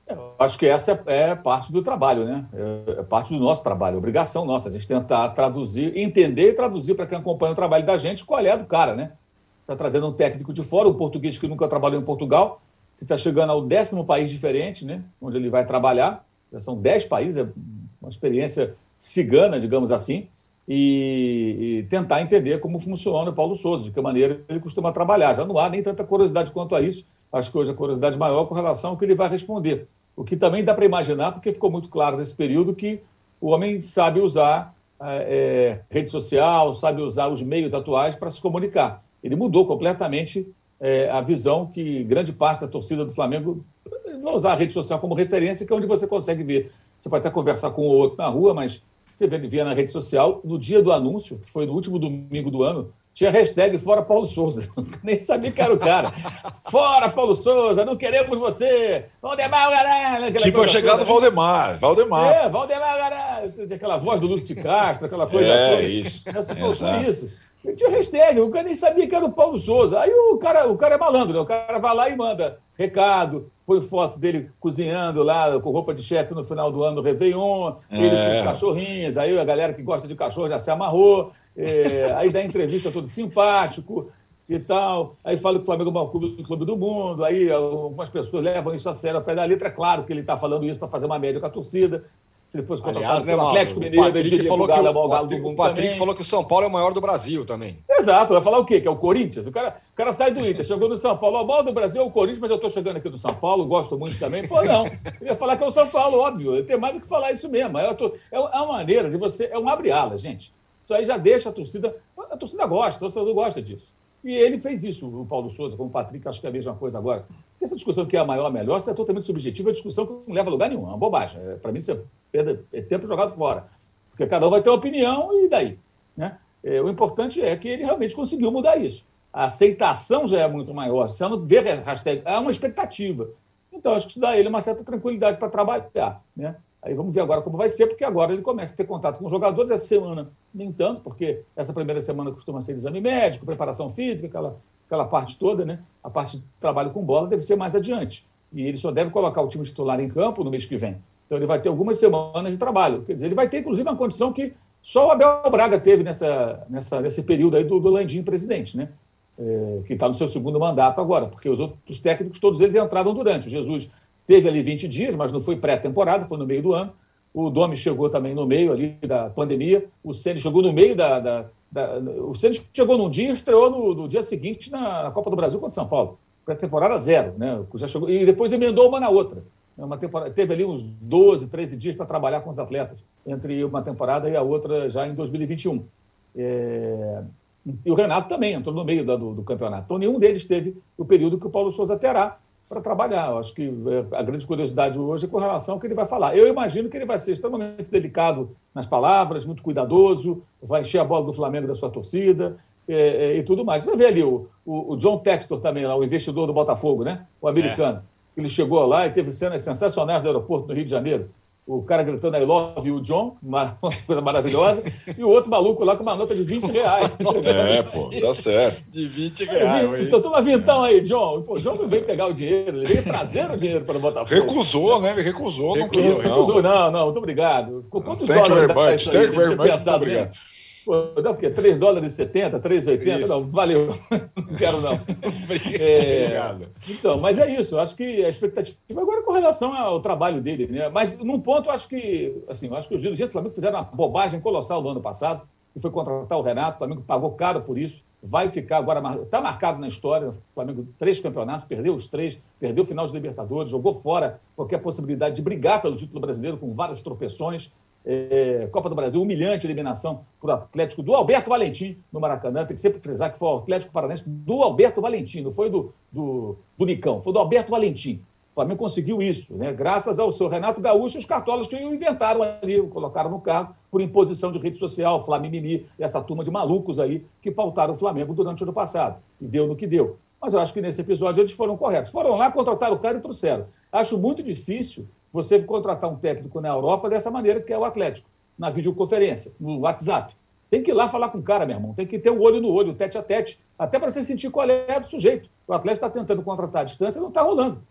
Eu acho que essa é, é parte do trabalho, né? É, é parte do nosso trabalho, obrigação nossa, a gente tentar traduzir, entender e traduzir para quem acompanha o trabalho da gente qual é do cara, né? está trazendo um técnico de fora, um português que nunca trabalhou em Portugal, que está chegando ao décimo país diferente, né, onde ele vai trabalhar. Já são dez países, é uma experiência cigana, digamos assim, e, e, tentar entender como funciona o Paulo Souza, de que maneira ele costuma trabalhar. Já não há nem tanta curiosidade quanto a isso, acho que hoje a curiosidade maior com relação ao que ele vai responder. O que também dá para imaginar, porque ficou muito claro nesse período que o homem sabe usar é, rede social, sabe usar os meios atuais para se comunicar ele mudou completamente é, a visão que grande parte da torcida do Flamengo vai usar a rede social como referência, que é onde você consegue ver. Você pode até conversar com o outro na rua, mas você via na rede social, no dia do anúncio, que foi no último domingo do ano, tinha hashtag Fora Paulo Souza. (laughs) Nem sabia que era o cara. (laughs) Fora Paulo Souza, não queremos você. Valdemar Garalho. Tipo a chegada do Valdemar. Valdemar. É, Valdemar Garalho. Aquela voz do Lúcio de Castro, aquela coisa é, toda. Isso. Essa, foi isso. E tinha hashtag, o cara nem sabia que era o Paulo Souza. Aí o cara, o cara é malandro, né? o cara vai lá e manda recado, põe foto dele cozinhando lá com roupa de chefe no final do ano do Réveillon, é. ele com os cachorrinhos, aí a galera que gosta de cachorro já se amarrou, é, aí dá entrevista todo simpático e tal, aí fala que o Flamengo é o maior clube, clube do mundo, aí algumas pessoas levam isso a sério ao pé da letra, é claro que ele está falando isso para fazer uma média com a torcida, se ele fosse contratado pelo Atlético Mineiro, o Patrick, falou que, o, o, Patrick, o Patrick falou que o São Paulo é o maior do Brasil também. Exato, vai falar o quê? Que é o Corinthians? O cara, o cara sai do Inter, chegou no São Paulo, o maior do Brasil é o Corinthians, mas eu estou chegando aqui do São Paulo, gosto muito também. Pô, não. Eu ia falar que é o São Paulo, óbvio. Tem mais do que falar isso mesmo. É, tô, é uma maneira de você. É um abre-ala, gente. Isso aí já deixa a torcida. A torcida gosta, a torcida gosta disso. E ele fez isso, o Paulo Souza, como o Patrick, acho que é a mesma coisa agora. Essa discussão que é a maior, a melhor, isso é totalmente subjetiva, é discussão que não leva a lugar nenhum, é uma bobagem. É, Para mim, isso é, perda, é tempo jogado fora. Porque cada um vai ter uma opinião e daí? Né? É, o importante é que ele realmente conseguiu mudar isso. A aceitação já é muito maior. Você não vê hashtag, há uma expectativa. Então, acho que isso dá a ele uma certa tranquilidade para trabalhar. Né? Aí vamos ver agora como vai ser, porque agora ele começa a ter contato com os jogadores essa semana, nem tanto, porque essa primeira semana costuma ser exame médico, preparação física, aquela, aquela parte toda, né? A parte de trabalho com bola deve ser mais adiante. E ele só deve colocar o time titular em campo no mês que vem. Então ele vai ter algumas semanas de trabalho. Quer dizer, ele vai ter, inclusive, uma condição que só o Abel Braga teve nessa, nessa, nesse período aí do, do Landim presidente, né? É, que está no seu segundo mandato agora, porque os outros técnicos, todos eles entraram durante. O Jesus teve ali 20 dias, mas não foi pré-temporada, foi no meio do ano. O Domi chegou também no meio ali da pandemia. O Ceni chegou no meio da. da, da o Ceni chegou num dia e estreou no, no dia seguinte na, na, Copa do Brasil contra São Paulo. Foi a temporada zero, né? Já chegou, e depois emendou uma na outra. Uma temporada, teve ali uns 12, 13 dias para trabalhar com os atletas, entre uma temporada e a outra já em 2021. É... E o Renato também entrou no meio do, do, campeonato. Então, nenhum deles teve o período que o Paulo Souza terá para trabalhar. Eu acho que é, a grande curiosidade hoje é com relação ao que ele vai falar. Eu imagino que ele vai ser extremamente delicado nas palavras, muito cuidadoso, vai encher a bola do Flamengo da sua torcida é, é, e tudo mais. Você vê ali o, o, o, John Textor também, lá, o investidor do Botafogo, né? o americano. É. Ele chegou lá e teve cenas sensacionais do aeroporto no Rio de Janeiro o cara gritando I love you, John, (laughs) uma, coisa maravilhosa, e o outro maluco lá com uma nota de 20 reais. (laughs) É, pô, tá certo. De 20 reais. Então toma vintão aí, John. Pô, John não veio pegar o dinheiro, ele veio trazer o dinheiro para o Botafogo. Recusou, né? Ele recusou, não quis. Recusou, não, não, muito obrigado. Quantos Thank dólares you very much. Thank you very much. Muito obrigado. Né? Pô, não, porque 3 dólares e 70, 3,80, não, valeu, (laughs) não quero não. É, Obrigado. Então, mas é isso, acho que a expectativa agora é com relação ao trabalho dele, né? Mas num ponto, acho que, assim, acho que os dirigentes do Flamengo fizeram uma bobagem colossal no ano passado, que foi contratar o Renato, o Flamengo pagou caro por isso, vai ficar agora, está marcado na história, o Flamengo três campeonatos, perdeu os três, perdeu o final de Libertadores, jogou fora qualquer possibilidade de brigar pelo título brasileiro com várias tropeções, é, Copa do Brasil, humilhante eliminação para o Atlético do Alberto Valentim no Maracanã. Tem que sempre frisar que foi o Atlético Paranaense do Alberto Valentim, não foi do, do, do Nicão, foi do Alberto Valentim. O Flamengo conseguiu isso, né? graças ao seu Renato Gaúcho e os cartolas que o inventaram ali, colocaram no carro por imposição de rede social, Flamimimi essa turma de malucos aí que pautaram o Flamengo durante o ano passado. E deu no que deu. Mas eu acho que nesse episódio eles foram corretos. Foram lá, contrataram o cara e trouxeram. Acho muito difícil você contratar um técnico na Europa dessa maneira, que é o Atlético, na videoconferência, no WhatsApp. Tem que ir lá falar com o cara, meu irmão. Tem que ter o olho no olho, tete a tete, até para você sentir qual é do sujeito. O Atlético está tentando contratar à distância não está rolando.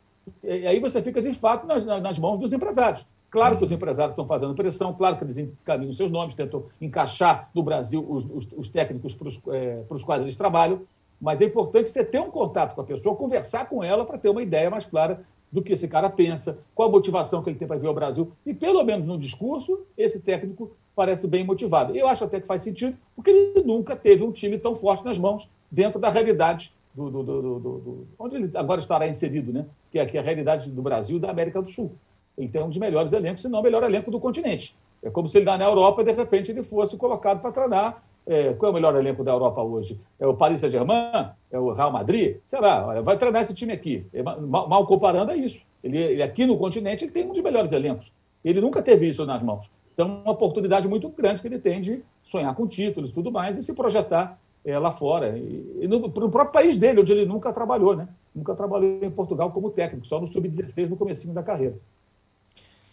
E aí você fica, de fato, nas, nas mãos dos empresários. Claro que os empresários estão fazendo pressão, claro que eles encaminham seus nomes, tentam encaixar no Brasil os, os, os técnicos para os, é, para os quais eles trabalham, mas é importante você ter um contato com a pessoa, conversar com ela para ter uma ideia mais clara do que esse cara pensa, qual a motivação que ele tem para vir ao Brasil. E, pelo menos no discurso, esse técnico parece bem motivado. Eu acho até que faz sentido, porque ele nunca teve um time tão forte nas mãos dentro da realidade do, do, do, do onde ele agora estará inserido, né? que é a realidade do Brasil e da América do Sul. Ele tem um dos melhores elencos, se não o melhor elenco do continente. É como se ele na Europa, de repente, ele fosse colocado para treinar é, qual é o melhor elenco da Europa hoje? É o Paris Saint-Germain? É o Real Madrid? Sei lá, olha, vai treinar esse time aqui. É, mal, mal, comparando, é isso. Ele, ele, aqui no continente ele tem um dos melhores elencos. Ele nunca teve isso nas mãos. Então, uma oportunidade muito grande que ele tem de sonhar com títulos e tudo mais e se projetar é, lá fora. E, e no, no, próprio país dele, onde ele nunca trabalhou, né? Nunca trabalhou em Portugal como técnico, só no Sub-16 no comecinho da carreira.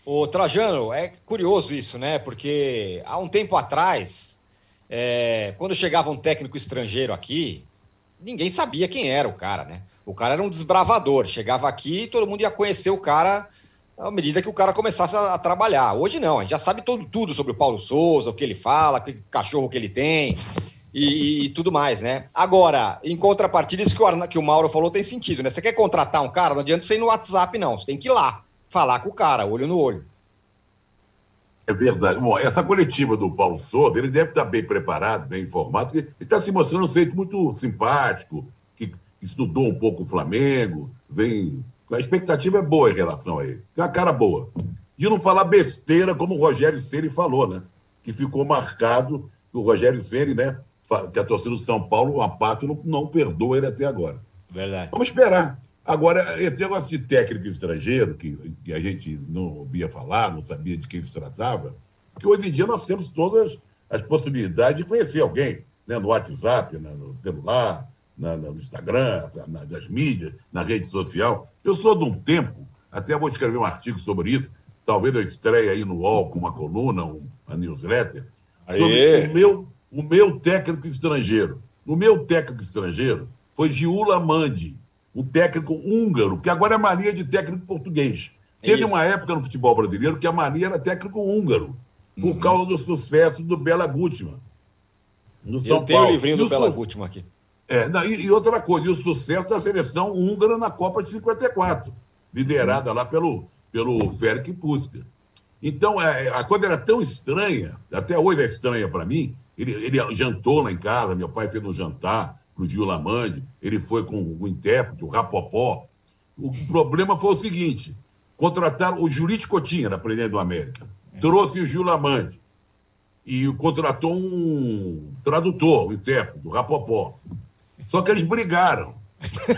O Trajano, é curioso isso, né? Porque há um tempo atrás, é, quando chegava um técnico estrangeiro aqui, ninguém sabia quem era o cara, né? O cara era um desbravador. Chegava aqui e todo mundo ia conhecer o cara à medida que o cara começasse a, a trabalhar. Hoje não, a gente já sabe todo, tudo sobre o Paulo Souza, o que ele fala, que cachorro que ele tem e, e, tudo mais, né? Agora, em contrapartida, isso que o, que o Mauro falou tem sentido, né? Você quer contratar um cara, não adianta você ir no WhatsApp, não. Você tem que ir lá, falar com o cara, olho no olho. É verdade. Bom, essa coletiva do Paulo Souza, ele deve estar bem preparado, bem informado, porque ele está se mostrando um jeito muito simpático, que estudou um pouco o Flamengo, vem. A expectativa é boa em relação a ele. Tem uma cara boa. De não falar besteira, como o Rogério Ceni falou, né? Que ficou marcado, o Rogério Ceni, né? Que a torcida do São Paulo, a parte, não, não perdoa ele até agora. Verdade. Vamos esperar. Agora, esse negócio de técnico estrangeiro, que, que a gente não ouvia falar, não sabia de quem se tratava, que hoje em dia nós temos todas as possibilidades de conhecer alguém, né? no WhatsApp, né? no celular, na, no Instagram, na, nas mídias, na rede social. Eu sou de um tempo, até vou escrever um artigo sobre isso, talvez eu estreie aí no UOL com uma coluna, uma newsletter, sobre o meu, o meu técnico estrangeiro. O meu técnico estrangeiro foi Giula Mandi, um técnico húngaro, porque agora é mania de técnico português. Teve Isso. uma época no futebol brasileiro que a mania era técnico húngaro, por uhum. causa do sucesso do Bela Gutmann. No São Eu tenho Paulo. o livrinho do Bela Gutmann aqui. É, não, e, e, outra coisa, e o sucesso da seleção húngara na Copa de 54, liderada lá pelo, pelo Ferenc Puskás. Então, é, a coisa era tão estranha, até hoje é estranha para mim. Ele, ele jantou lá em casa, meu pai fez um jantar para o Gil Lamande, ele foi com o intérprete, o Rapopó. O problema foi o seguinte: contrataram o Julite Cotinha, era presidente do América, trouxe o Gil Lamande e contratou um tradutor, o intérprete, o Rapopó. Só que eles brigaram.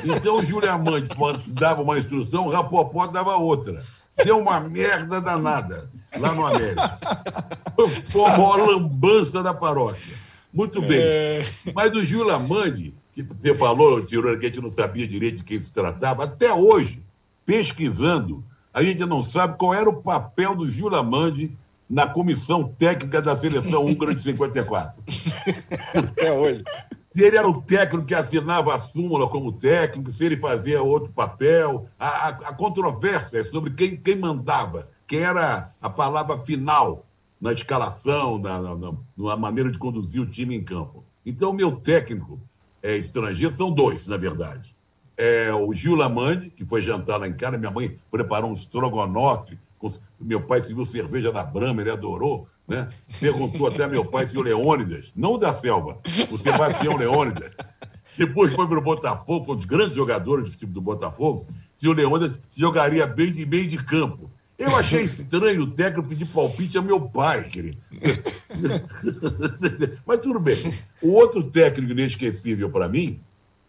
Então o Júlio Amante dava uma instrução, o Rapopó dava outra. Deu uma merda danada lá no América. Foi a maior lambança da paróquia. Muito bem. É... Mas o Júlio Amandi, que você falou, Tirone, que a gente não sabia direito de quem se tratava, até hoje, pesquisando, a gente não sabe qual era o papel do Júlio Amandi na comissão técnica da seleção húngara de 54. Até hoje se ele era o técnico que assinava a súmula como técnico, se ele fazia outro papel. A, a, a controvérsia é sobre quem, quem mandava, quem era a palavra final na escalação, na, na, na, maneira de conduzir o time em campo. Então, meu técnico é, estrangeiro são dois, na verdade. É o Gil Lamande, que foi jantar lá em casa, minha mãe preparou um estrogonofe, com, meu pai serviu cerveja da Brahma, ele adorou. Né? Perguntou até meu pai se o Leônidas, não o da selva, o Sebastião Leônidas, depois foi para o Botafogo, foi um dos grandes jogadores de futebol do Botafogo, se o Leônidas jogaria bem de meio de campo. Eu achei estranho o técnico pedir palpite a meu pai, querido. (laughs) Mas tudo bem. O outro técnico inesquecível para mim,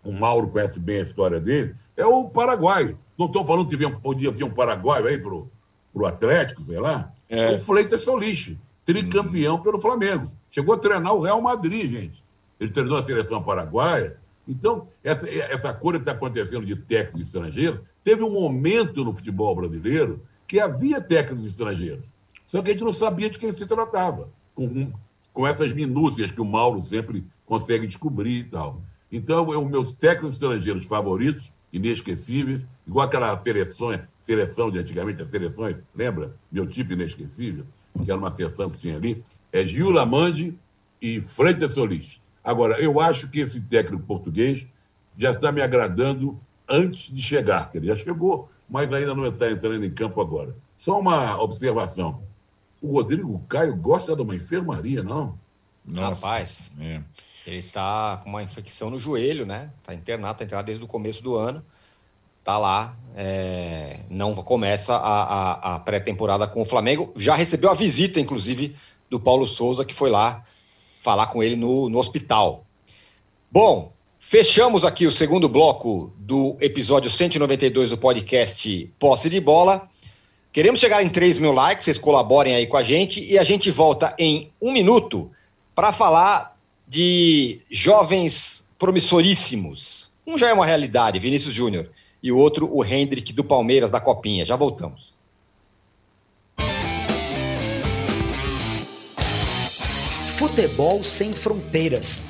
o Mauro conhece bem a história dele, é o Paraguai. Não estou falando que podia vir um Paraguai aí para o Atlético, sei lá. É. O Fleitas Solis tricampeão uhum. pelo Flamengo. Chegou a treinar o Real Madrid, gente. Ele treinou a seleção paraguaia. Então, essa, essa coisa que está acontecendo de técnicos estrangeiros, teve um momento no futebol brasileiro que havia técnicos estrangeiros. Só que a gente não sabia de quem se tratava, com, com essas minúcias que o Mauro sempre consegue descobrir e tal. Então, os meus técnicos estrangeiros favoritos, inesquecíveis, igual aquela seleção, seleção de antigamente, as seleções, lembra? Meu tipo inesquecível que era uma sessão que tinha ali, é Gil Lamande e Freitas Solis. Agora, eu acho que esse técnico português já está me agradando antes de chegar. Ele já chegou, mas ainda não está entrando em campo agora. Só uma observação. O Rodrigo Caio gosta de uma enfermaria, não? Nossa, Rapaz, é. ele está com uma infecção no joelho, né? Está internado, está internado desde o começo do ano tá lá, é, não começa a, a, a pré-temporada com o Flamengo. Já recebeu a visita, inclusive, do Paulo Souza, que foi lá falar com ele no, no hospital. Bom, fechamos aqui o segundo bloco do episódio 192 do podcast Posse de Bola. Queremos chegar em 3 mil likes, vocês colaborem aí com a gente e a gente volta em um minuto para falar de jovens promissoríssimos. Um já é uma realidade, Vinícius Júnior e o outro, o Hendrick do Palmeiras, da Copinha. Já voltamos. Futebol sem fronteiras.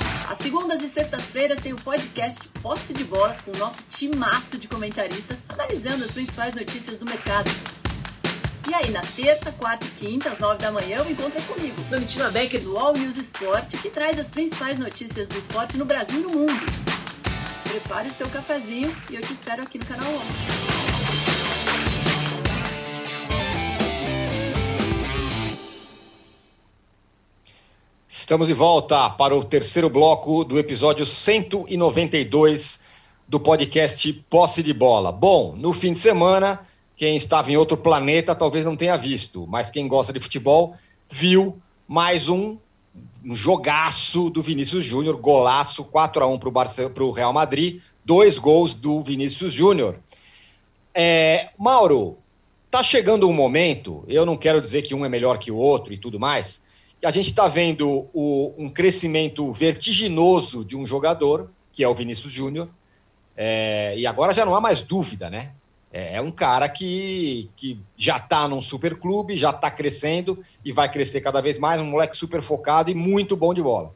Segundas e sextas-feiras tem o podcast Posse de Bola com o nosso timaço de comentaristas analisando as principais notícias do mercado. E aí, na terça, quarta e quinta, às nove da manhã, o encontro é comigo, Domitila Becker do All News Esporte, que traz as principais notícias do esporte no Brasil e no mundo. Prepare o seu cafezinho e eu te espero aqui no canal 11. Estamos de volta para o terceiro bloco do episódio 192 do podcast Posse de Bola. Bom, no fim de semana, quem estava em outro planeta talvez não tenha visto, mas quem gosta de futebol viu mais um um jogaço do Vinícius Júnior, golaço 4 a 1 para o Real Madrid, dois gols do Vinícius Júnior. É, Mauro, tá chegando um momento, eu não quero dizer que um é melhor que o outro e tudo mais, a gente está vendo o, um crescimento vertiginoso de um jogador, que é o Vinícius Júnior, é, e agora já não há mais dúvida, né? É, é um cara que, que já está num super clube, já está crescendo e vai crescer cada vez mais, um moleque super focado e muito bom de bola.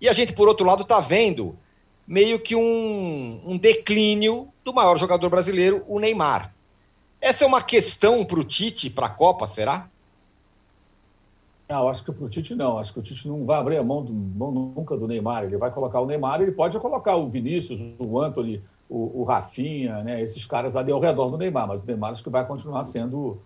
E a gente, por outro lado, está vendo meio que um, um declínio do maior jogador brasileiro, o Neymar. Essa é uma questão para o Tite, para a Copa, será? Não, acho que para o Tite não. Acho que o Tite não vai abrir a mão, do, mão nunca do Neymar. Ele vai colocar o Neymar, ele pode colocar o Vinícius, o Anthony, o, o Rafinha, né, esses caras ali ao redor do Neymar, mas o Neymar acho que vai continuar sendo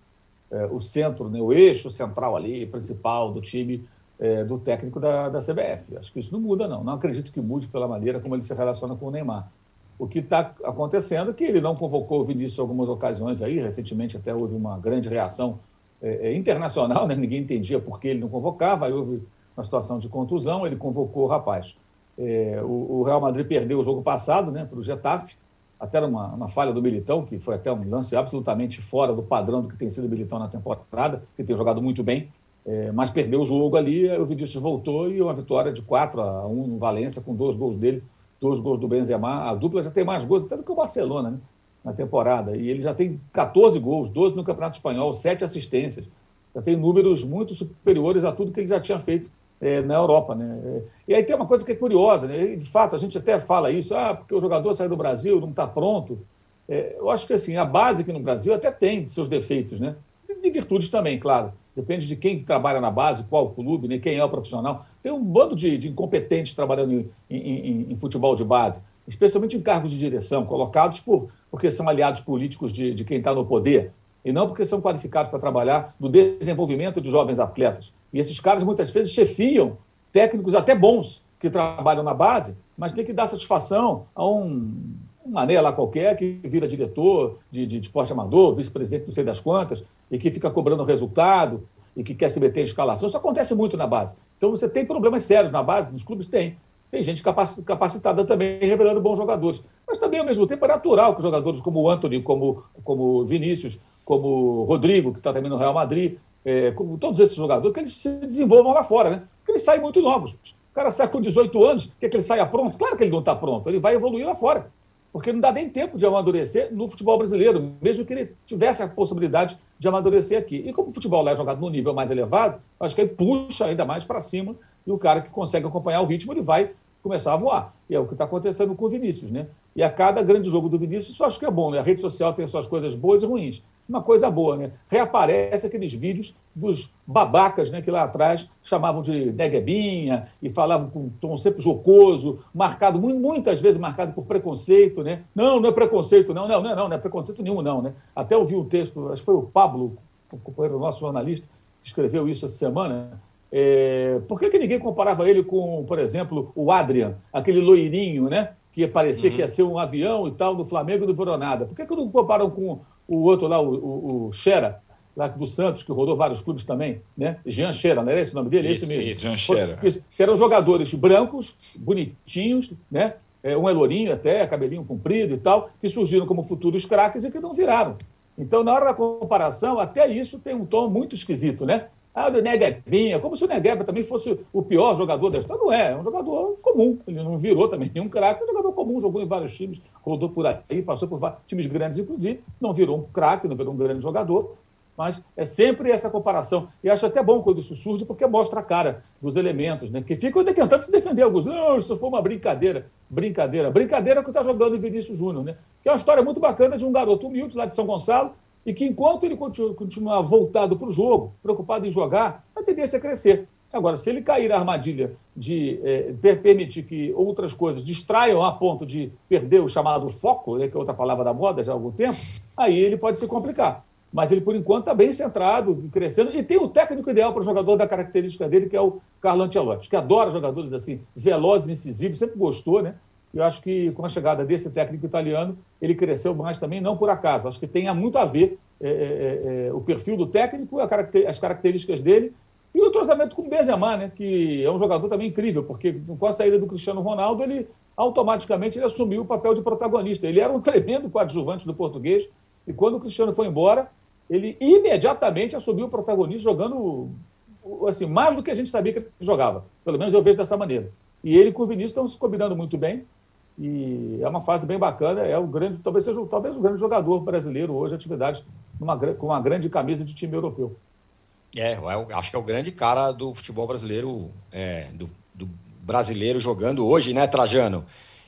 é, o centro, né, o eixo central ali, principal do time é, do técnico da, da CBF. Acho que isso não muda, não. Não acredito que mude pela maneira como ele se relaciona com o Neymar. O que está acontecendo é que ele não convocou o Vinícius em algumas ocasiões aí, recentemente até houve uma grande reação é, é internacional, (laughs) né? ninguém entendia por que ele não convocava, aí houve uma situação de contusão, ele convocou o rapaz. É, o, o, Real Madrid perdeu o jogo passado né, para o Getafe, até uma, uma falha do Militão, que foi até um lance absolutamente fora do padrão do que tem sido o Militão na temporada, que tem jogado muito bem, é, mas perdeu o jogo ali, o Vinícius voltou e uma vitória de 4 a 1 no Valência, com dois gols dele, dois gols do Benzema. A dupla já tem mais gols até do que o Barcelona né, na temporada, e ele já tem 14 gols, 12 no Campeonato Espanhol, 7 assistências, já tem números muito superiores a tudo que ele já tinha feito é, na Europa. Né? E aí tem uma coisa que é curiosa, né? de fato, a gente até fala isso, ah, porque o jogador sai do Brasil, não está pronto. É, eu acho que assim, a base aqui no Brasil até tem seus defeitos, né? De virtudes também, claro. Depende de quem trabalha na base, qual clube, né? quem é o profissional. Tem um bando de, de incompetentes trabalhando em, em, em, futebol de base, especialmente em cargos de direção, colocados por, porque são aliados políticos de, de quem está no poder, e não porque são qualificados para trabalhar no desenvolvimento de jovens atletas. E esses caras muitas vezes chefiam técnicos até bons que trabalham na base, mas tem que dar satisfação a um, mané lá qualquer que vira diretor de, de, de esporte amador, vice-presidente não sei das quantas, e que fica cobrando resultado e que quer se meter em escalação. Isso acontece muito na base. Então você tem problemas sérios na base, nos clubes tem. Tem gente capacitada também revelando bons jogadores. Mas também, ao mesmo tempo, é natural que jogadores como o Anthony, como, como Vinícius, como Rodrigo, que está também no Real Madrid, é, como todos esses jogadores, que eles se desenvolvam lá fora, né? Porque eles saem muito novos. O cara sai com 18 anos, quer que ele saia pronto? Claro que ele não está pronto, ele vai evoluir lá fora. Porque não dá nem tempo de amadurecer no futebol brasileiro, mesmo que ele tivesse a possibilidade de amadurecer aqui. E como o futebol lá é jogado no nível mais elevado, acho que aí puxa ainda mais para cima e o cara que consegue acompanhar o ritmo, ele vai começar a voar. E é o que está acontecendo com o Vinícius, né? E a cada grande jogo do Vinícius, isso acho que é bom, né? A rede social tem suas coisas boas e ruins uma coisa boa, né? Reaparece aqueles vídeos dos babacas, né, que lá atrás chamavam de neguebinha e falavam com um tom sempre jocoso, marcado, muitas vezes marcado por preconceito, né? Não, não é preconceito, não, não, não, não, não é preconceito nenhum, não, né? Até ouvi um texto, acho que foi o Pablo, o companheiro nosso jornalista, que escreveu isso essa semana. É, por que, que ninguém comparava ele com, por exemplo, o Adrian, aquele loirinho, né? Que ia parecer uhum. que ia ser um avião e tal, do Flamengo e do Veronada. Por que, que não comparam com o outro lá, o, o, o Xera, lá do Santos, que rodou vários clubes também, né? Jean Xera, não era esse o nome dele? É isso, esse mesmo. Isso, Jean Xera. Que eram jogadores brancos, bonitinhos, né? É, um é lourinho até, cabelinho comprido e tal, que surgiram como futuros craques e que não viraram. Então, na hora da comparação, até isso tem um tom muito esquisito, né? Ah, o Neguebinha, como se o Negueba também fosse o pior jogador da história. Não é, é um jogador comum. Ele não virou também nenhum craque, é um jogador comum, jogou em vários times, rodou por aí, passou por vários times grandes, inclusive. Não virou um craque, não virou um grande jogador, mas é sempre essa comparação. E acho até bom quando isso surge, porque mostra a cara dos elementos, né? Que ficam tentando se defender alguns. Não, isso foi uma brincadeira. Brincadeira. Brincadeira que está jogando o Vinícius Júnior, né? Que é uma história muito bacana de um garoto humilde lá de São Gonçalo, e que enquanto ele continuar voltado para o jogo, preocupado em jogar, a tendência é crescer. Agora, se ele cair na armadilha de é, permitir que outras coisas distraiam a ponto de perder o chamado foco, né, que é outra palavra da moda já há algum tempo, aí ele pode se complicar. Mas ele, por enquanto, está bem centrado, crescendo, e tem o técnico ideal para o jogador da característica dele, que é o Carlo Ancelotti, que adora jogadores assim, velozes, incisivos, sempre gostou, né? Eu acho que com a chegada desse técnico italiano, ele cresceu mais também, não por acaso. Acho que tem muito a ver é, é, é, é o perfil do técnico, as características dele e o entrosamento com o Benzema, né, que é um jogador também incrível, porque com a saída do Cristiano Ronaldo, ele automaticamente ele assumiu o papel de protagonista. Ele era um (laughs) tremendo coadjuvante do português e quando o Cristiano foi embora, ele imediatamente assumiu o protagonismo jogando assim, mais do que a gente sabia que ele jogava. Pelo menos eu vejo dessa maneira. E ele com o Vinícius estão se combinando muito bem. E é uma fase bem bacana, é o grande, talvez seja talvez o grande jogador brasileiro hoje, atividade numa, com uma grande camisa de time europeu. É, eu acho que é o grande cara do futebol brasileiro, é, do, do brasileiro jogando hoje, né, Trajano?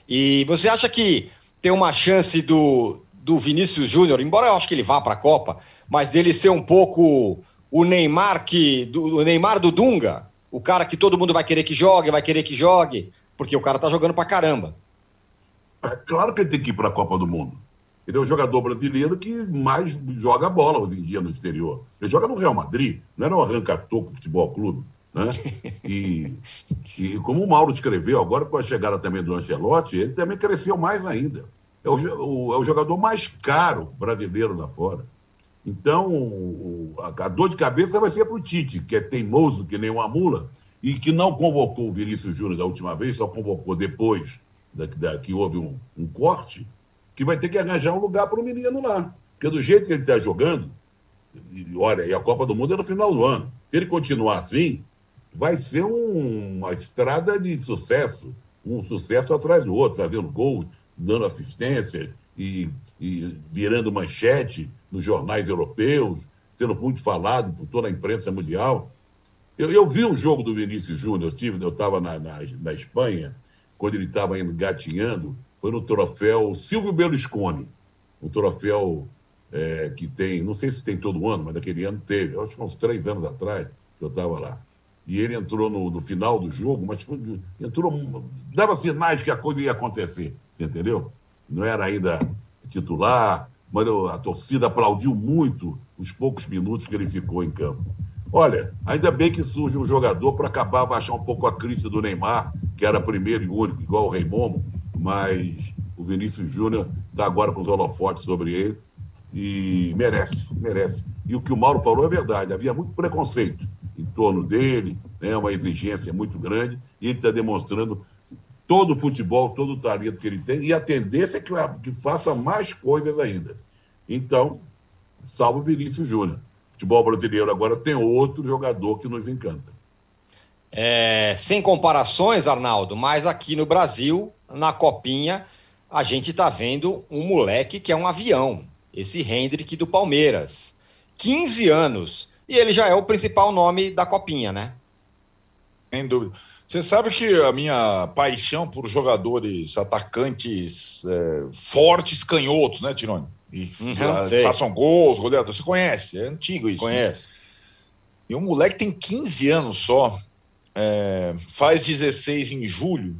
E você acha que tem uma chance do, do Vinícius Júnior, embora eu acho que ele vá para a Copa, mas dele ser um pouco o Neymar que do, o Neymar do Dunga, o cara que todo mundo vai querer que jogue, vai querer que jogue, porque o cara tá jogando para caramba. É claro que ele tem que ir para a Copa do Mundo. Ele é o jogador brasileiro que mais joga bola hoje em dia no exterior. Ele joga no Real Madrid, não era o Arranca-Toco Futebol Clube. Né? E, e como o Mauro escreveu, agora com a chegada também do Ancelotti, ele também cresceu mais ainda. É o, o, é o jogador mais caro brasileiro lá fora. Então, o, a, a, dor de cabeça vai ser para o Tite, que é teimoso que nem uma mula, e que não convocou o Vinícius Júnior da última vez, só convocou depois da, da, que houve um, um, corte, que vai ter que arranjar um lugar para o menino lá. Porque do jeito que ele está jogando, e, olha, e a Copa do Mundo é no final do ano. Se ele continuar assim, vai ser um, uma estrada de sucesso, um sucesso atrás do outro, fazendo gols, dando assistências e, e virando manchete nos jornais europeus, sendo muito falado por toda a imprensa mundial. Eu, eu vi um jogo do Vinícius Júnior, eu estava na, na, na Espanha, quando ele estava engatinhando, foi no troféu Silvio Berlusconi, um troféu é, que tem, não sei se tem todo ano, mas daquele ano teve, acho que uns três anos atrás que eu estava lá. E ele entrou no, no final do jogo, mas foi, entrou, dava sinais que a coisa ia acontecer, você entendeu? Não era ainda titular, mas a torcida aplaudiu muito os poucos minutos que ele ficou em campo. Olha, ainda bem que surge um jogador para acabar baixar um pouco a crise do Neymar, que era primeiro e único, igual o Rei Momo, mas o Vinícius Júnior está agora com os holofotes sobre ele e merece, merece. E o que o Mauro falou é verdade, havia muito preconceito em torno dele, né, uma exigência muito grande, e ele está demonstrando todo o futebol, todo o talento que ele tem, e a tendência é que, que faça mais coisas ainda. Então, salvo Vinícius Júnior futebol brasileiro agora tem outro jogador que nos encanta. É, sem comparações, Arnaldo, mas aqui no Brasil, na Copinha, a gente está vendo um moleque que é um avião, esse Hendrick do Palmeiras. 15 anos. E ele já é o principal nome da Copinha, né? Sem dúvida. Você sabe que a minha paixão por jogadores atacantes é, fortes, canhotos, né, Tirone? E uhum, façam gols, goleador. Você conhece, é antigo isso. Conhece. Né? E um moleque tem 15 anos só, é, faz 16 em julho,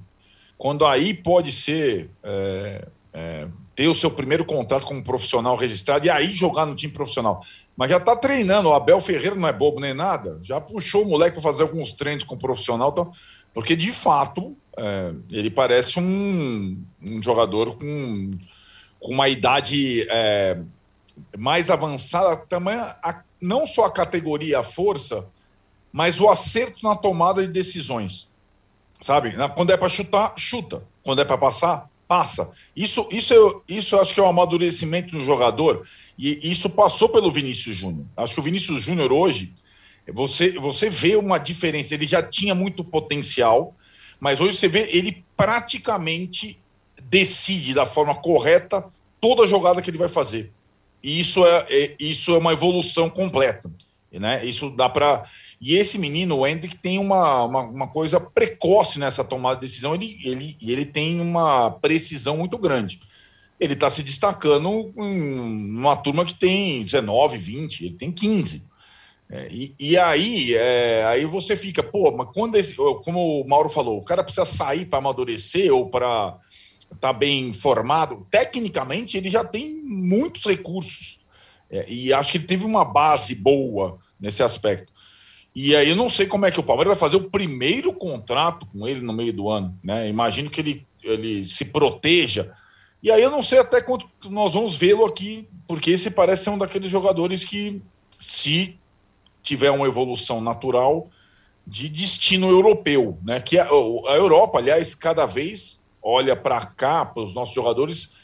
quando aí pode ser é, é, ter o seu primeiro contrato como profissional registrado e aí jogar no time profissional. Mas já está treinando, o Abel Ferreira não é bobo nem nada, já puxou o moleque para fazer alguns treinos com o profissional, então, porque de fato é, ele parece um, um jogador com com uma idade é, mais avançada, também a, não só a categoria, a força, mas o acerto na tomada de decisões. Sabe? Quando é para chutar, chuta. Quando é para passar, passa. Isso, isso, eu, isso eu acho que é um amadurecimento do jogador, e isso passou pelo Vinícius Júnior. Acho que o Vinícius Júnior hoje, você, você vê uma diferença. Ele já tinha muito potencial, mas hoje você vê ele praticamente decide da forma correta toda jogada que ele vai fazer. E isso é, é isso é uma evolução completa. Né? Isso dá para. E esse menino, o Hendrick, tem uma, uma, uma, coisa precoce nessa tomada de decisão. Ele, ele, ele tem uma precisão muito grande. Ele está se destacando em uma turma que tem 19, 20, ele tem 15. É, e, e, aí, é, aí você fica, pô, mas quando esse, como o Mauro falou, o cara precisa sair para amadurecer ou para estar tá bem formado. Tecnicamente, ele já tem muitos recursos. É, e acho que ele teve uma base boa nesse aspecto. E aí eu não sei como é que o Palmeiras vai fazer o primeiro contrato com ele no meio do ano. Né? Imagino que ele, ele se proteja. E aí eu não sei até quanto nós vamos vê-lo aqui, porque esse parece ser um daqueles jogadores que, se tiver uma evolução natural, de destino europeu, né? Que a, a Europa, aliás, cada vez olha para cá, para os nossos jogadores,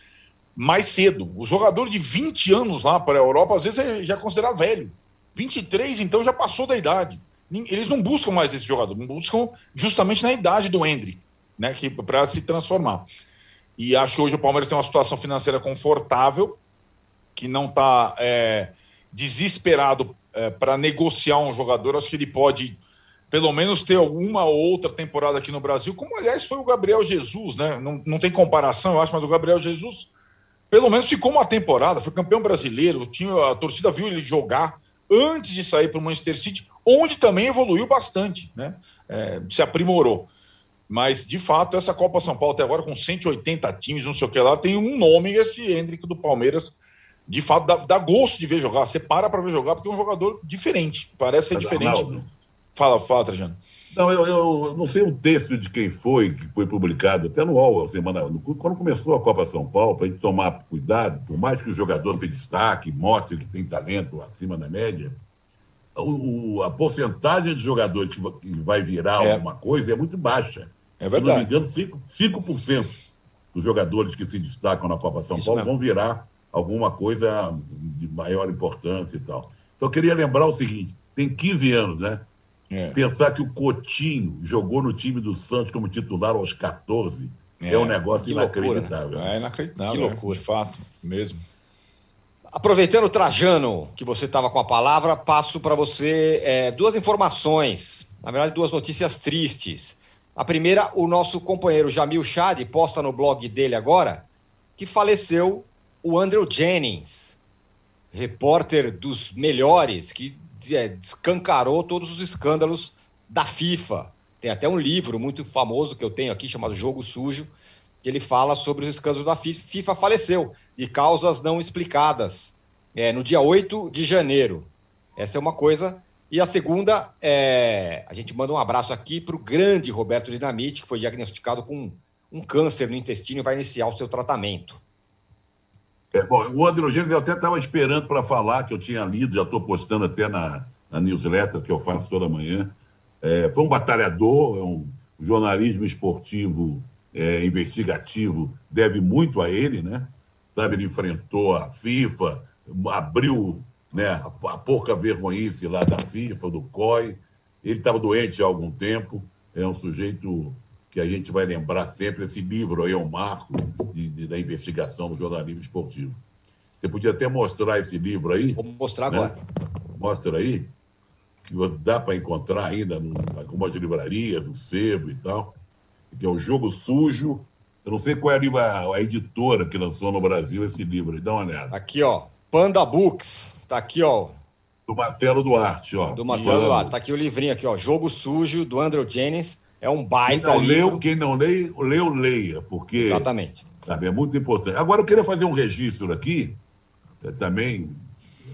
mais cedo. O jogador de 20 anos lá para a Europa, às vezes, é já é considerado velho. 23, então, já passou da idade. Eles não buscam mais esse jogador, buscam justamente na idade do Hendrick, né, para se transformar. E acho que hoje o Palmeiras tem uma situação financeira confortável, que não está é, desesperado é, para negociar um jogador. Acho que ele pode, pelo menos, ter alguma outra temporada aqui no Brasil, como aliás foi o Gabriel Jesus, né? Não, não tem comparação, eu acho, mas o Gabriel Jesus, pelo menos, ficou uma temporada, foi campeão brasileiro, tinha, a torcida viu ele jogar antes de sair para o Manchester City, onde também evoluiu bastante, né? É, se aprimorou. Mas, de fato, essa Copa São Paulo até agora, com 180 times, não sei o que lá, tem um nome, esse Hendrick do Palmeiras. De fato, dá, dá gosto de ver jogar. Você para para ver jogar porque é um jogador diferente. Parece ser diferente. Fala, fala, Trajano. Não, eu, eu não sei o texto de quem foi, que foi publicado até no UOL, semana, quando começou a Copa São Paulo, para a gente tomar cuidado, por mais que o jogador se destaque, mostre que tem talento acima da média, o, o- a porcentagem de jogadores que, va- que vai virar É. alguma coisa é muito baixa. É Se não me verdade. engano, 5%, 5% dos jogadores que se destacam na Copa São Isso Paulo mesmo. vão virar alguma coisa de maior importância e tal. Só queria lembrar o seguinte: tem 15 anos, né? É. Pensar que o Coutinho jogou no time do Santos como titular aos 14 é, É, um negócio que loucura, inacreditável. É inacreditável. Que é, loucura. de fato, mesmo. Aproveitando o Trajano, que você estava com a palavra, passo para você é, duas informações, na verdade, duas notícias tristes. A primeira, o nosso companheiro Jamil Chad posta no blog dele agora que faleceu o Andrew Jennings, repórter dos melhores, que é, descancarou todos os escândalos da FIFA. Tem até um livro muito famoso que eu tenho aqui, chamado Jogo Sujo, que ele fala sobre os escândalos da FIFA. FIFA faleceu de causas não explicadas é, no dia 8 de janeiro. Essa é uma coisa. E a segunda, é, a gente manda um abraço aqui para o grande Roberto Dinamite, que foi diagnosticado com um câncer no intestino e vai iniciar o seu tratamento. É, bom, o André Gênesis eu até estava esperando para falar, que eu tinha lido, já estou postando até na, na newsletter que eu faço toda manhã. É, foi um batalhador, é um jornalismo esportivo é, investigativo deve muito a ele, né? Sabe, ele enfrentou a FIFA, abriu né, a, a porca vergonhice lá da FIFA, do COI. Ele estava doente há algum tempo, é um sujeito que a gente vai lembrar sempre. Esse livro aí é um marco de- de- da investigação do jornalismo esportivo. Você podia até mostrar esse livro aí? Vou mostrar né? agora. Mostra aí, que dá para encontrar ainda em algumas livrarias, no sebo e tal, que é o Jogo Sujo. Eu não sei qual é a, a editora que lançou no Brasil esse livro, aí, dá uma olhada. Aqui, ó. Panda Books. Tá aqui, ó. Do Marcelo Duarte, ó. Do Marcelo. Duarte. Tá aqui o livrinho aqui, ó. Jogo Sujo, do Andrew Jennings. É um Quem baita não, livro. leu, quem não leu, leu, leia, porque Exatamente. sabe, é muito importante. Agora, eu queria fazer um registro aqui, eh, também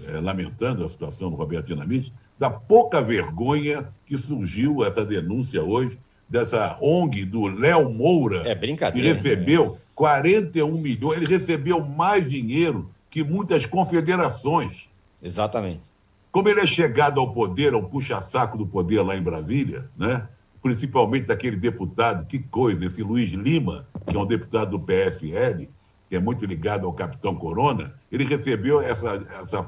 eh, lamentando a situação do Roberto Dinamite, da pouca vergonha que surgiu essa denúncia hoje, dessa ONG do Léo Moura, É que brincadeira. recebeu 41 milhões, ele recebeu mais dinheiro que muitas confederações. Exatamente. Como ele é chegado ao poder, ao puxa-saco do poder lá em Brasília, né? Principalmente daquele deputado, que coisa, esse Luiz Lima, que é um deputado do PSL, que é muito ligado ao Capitão Corona, ele recebeu essa, essa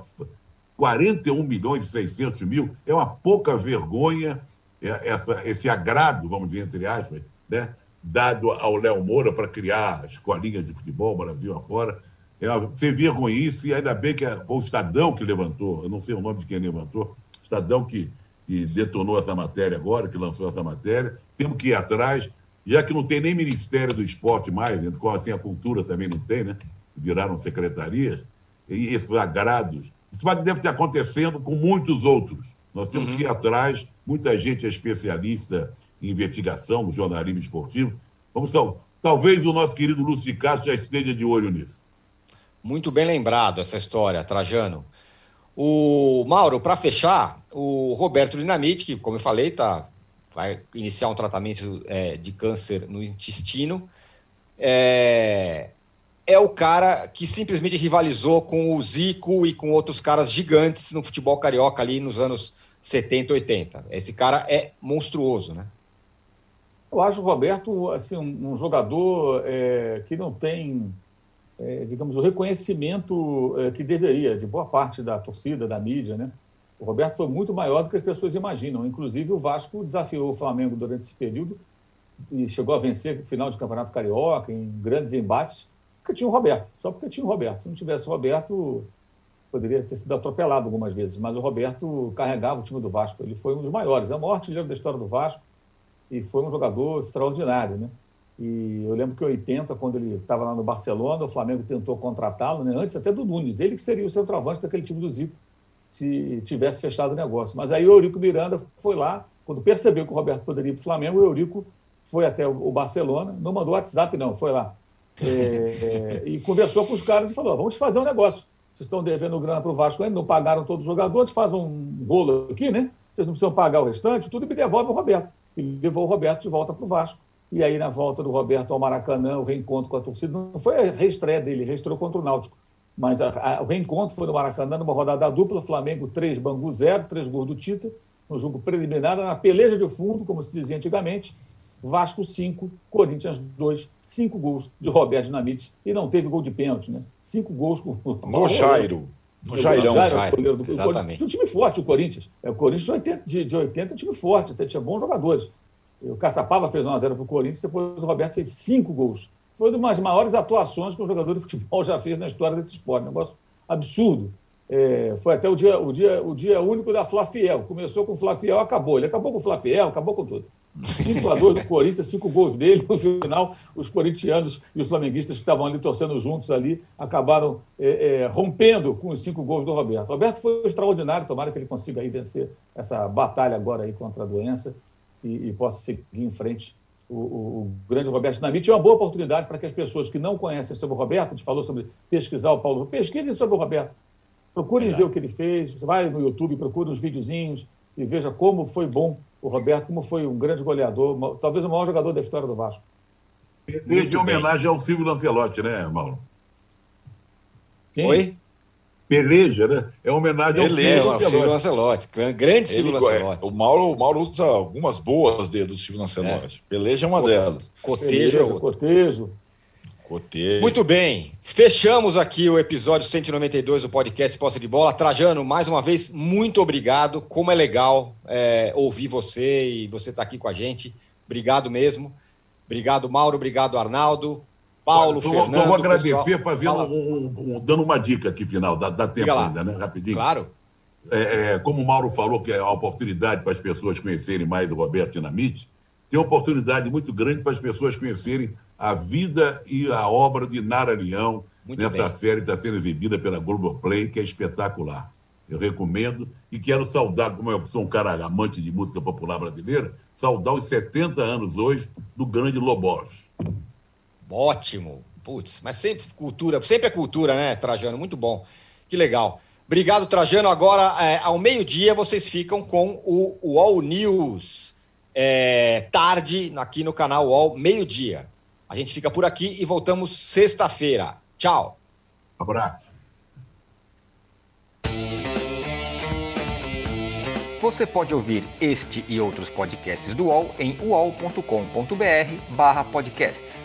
41 milhões e 600 mil, é uma pouca vergonha é, essa, esse agrado, vamos dizer, entre aspas, né? dado ao Léo Moura para criar escolinhas de futebol, Brasil afora. É uma vergonhice, e ainda bem que é- foi o Estadão que levantou, eu não sei o nome de quem levantou, Estadão que, que detonou essa matéria agora, que lançou essa matéria. Temos que ir atrás, já que não tem nem Ministério do Esporte mais, né? como assim a cultura também não tem, né? Viraram secretarias, e esses agrados. Isso vai, deve estar acontecendo com muitos outros. Nós temos que ir atrás, muita gente é especialista em investigação, no jornalismo esportivo. Vamos só, talvez o nosso querido Lúcio de Castro já esteja de olho nisso. Muito bem lembrado essa história, Trajano. O Mauro, para fechar, o Roberto Dinamite, que, como eu falei, tá, vai iniciar um tratamento é, de câncer no intestino, é, é o cara que simplesmente rivalizou com o Zico e com outros caras gigantes no futebol carioca ali nos anos 70, 80. Esse cara é monstruoso, né? Eu acho o Roberto assim, um, jogador é, que não tem, é, digamos, o reconhecimento é, que deveria, de boa parte da torcida, da mídia. Né? O Roberto foi muito maior do que as pessoas imaginam. Inclusive, o Vasco desafiou o Flamengo durante esse período e chegou a vencer o final de Campeonato Carioca, em grandes embates, porque tinha o Roberto. Só porque tinha o Roberto. Se não tivesse o Roberto, poderia ter sido atropelado algumas vezes. Mas o Roberto carregava o time do Vasco. Ele foi um dos maiores, é o maior artilheiro da história do Vasco e foi um jogador extraordinário, né? E eu lembro que em 80, quando ele estava lá no Barcelona, o Flamengo tentou contratá-lo, né? antes até do Nunes, ele que seria o centroavante daquele time do Zico, se tivesse fechado o negócio. Mas aí o Eurico Miranda foi lá, quando percebeu que o Roberto poderia ir para o Flamengo, o Eurico foi até o Barcelona, não mandou WhatsApp, não, foi lá. É, é, e conversou com os caras e falou: vamos fazer um negócio. Vocês estão devendo grana para o Vasco ainda, não pagaram todos os jogadores, faz um bolo aqui, né? Vocês não precisam pagar o restante, tudo e me devolve o Roberto. E levou o Roberto de volta para o Vasco. E aí, na volta do Roberto ao Maracanã, o reencontro com a torcida, não foi a reestreia dele, reestreou contra o Náutico. Mas a, a, o reencontro foi no Maracanã, numa rodada dupla, Flamengo 3, Bangu 0, 3 gols do Tita, no jogo preliminar, na peleja de fundo, como se dizia antigamente, Vasco 5, Corinthians 2, 5 gols de Roberto Dinamite e não teve gol de pênalti, né? 5 gols com No Jairo. No Jairão. Jairo, Jairo, do, exatamente. Um time forte, o Corinthians. É, o Corinthians de 80, de, de 80 é um time forte, até tinha bons jogadores. O Caçapava fez 1x0 para o Corinthians, depois o Roberto fez 5 gols. Foi uma das maiores atuações que um jogador de futebol já fez na história desse esporte. Um negócio absurdo. É, foi até o dia, o, dia, o dia único da Flafiel. Começou com o Flafiel, acabou. Ele acabou com o Flafiel, acabou com tudo. 5 a 2 do Corinthians, cinco gols dele. No final, os corintianos e os flamenguistas que estavam ali torcendo juntos ali acabaram é, é, rompendo com os cinco gols do Roberto. O Roberto foi extraordinário, tomara que ele consiga aí vencer essa batalha agora aí contra a doença e, e possa seguir em frente. O, o, o grande Roberto Dinamite é uma boa oportunidade para que as pessoas que não conhecem sobre o Roberto, a gente falou sobre pesquisar o Paulo, pesquisem sobre o Roberto. Procurem ver o que ele fez. Você vai no YouTube, procura uns videozinhos e veja como foi bom o Roberto, como foi um grande goleador, talvez o maior jogador da história do Vasco. Desde homenagem ao Silvio Lancelotti, né, Mauro? Sim. Oi? Peleja, né? É homenagem ao Silvio, Silvio Lancelotti. Grande Silvio Lancelotti. É, o Mauro, o Mauro usa algumas boas do Silvio Lancelotti. É. Peleja é uma delas. Cotejo é outra. Cotejo. Cotejo. Muito bem. Fechamos aqui o episódio 192 do podcast Posse de Bola. Trajano, mais uma vez, muito obrigado. Como é legal é, ouvir você e você estar tá aqui com a gente. Obrigado mesmo. Obrigado, Mauro. Obrigado, Arnaldo. Paulo, Olha, Fernando. Só vou agradecer fazendo um, um, dando uma dica aqui final, dá, dá tempo ainda, né? Rapidinho. Claro. É, é, como o Mauro falou, que é a oportunidade para as pessoas conhecerem mais o Roberto Dinamite, tem uma oportunidade muito grande para as pessoas conhecerem a vida e a obra de Nara Leão Muito nessa bem. série que está sendo exibida pela Globoplay, que é espetacular. Eu recomendo e quero saudar, como eu sou um cara amante de música popular brasileira, saudar os 70 anos hoje do grande Lobos. Ótimo. Putz, mas sempre cultura, sempre é cultura, né, Trajano? Muito bom. Que legal. Obrigado, Trajano. Agora, é, ao meio-dia, vocês ficam com o UOL News. É, tarde, aqui no canal UOL, meio-dia. A gente fica por aqui e voltamos sexta-feira. Tchau. abraço. Você pode ouvir este e outros podcasts do UOL em uol.com.br podcasts.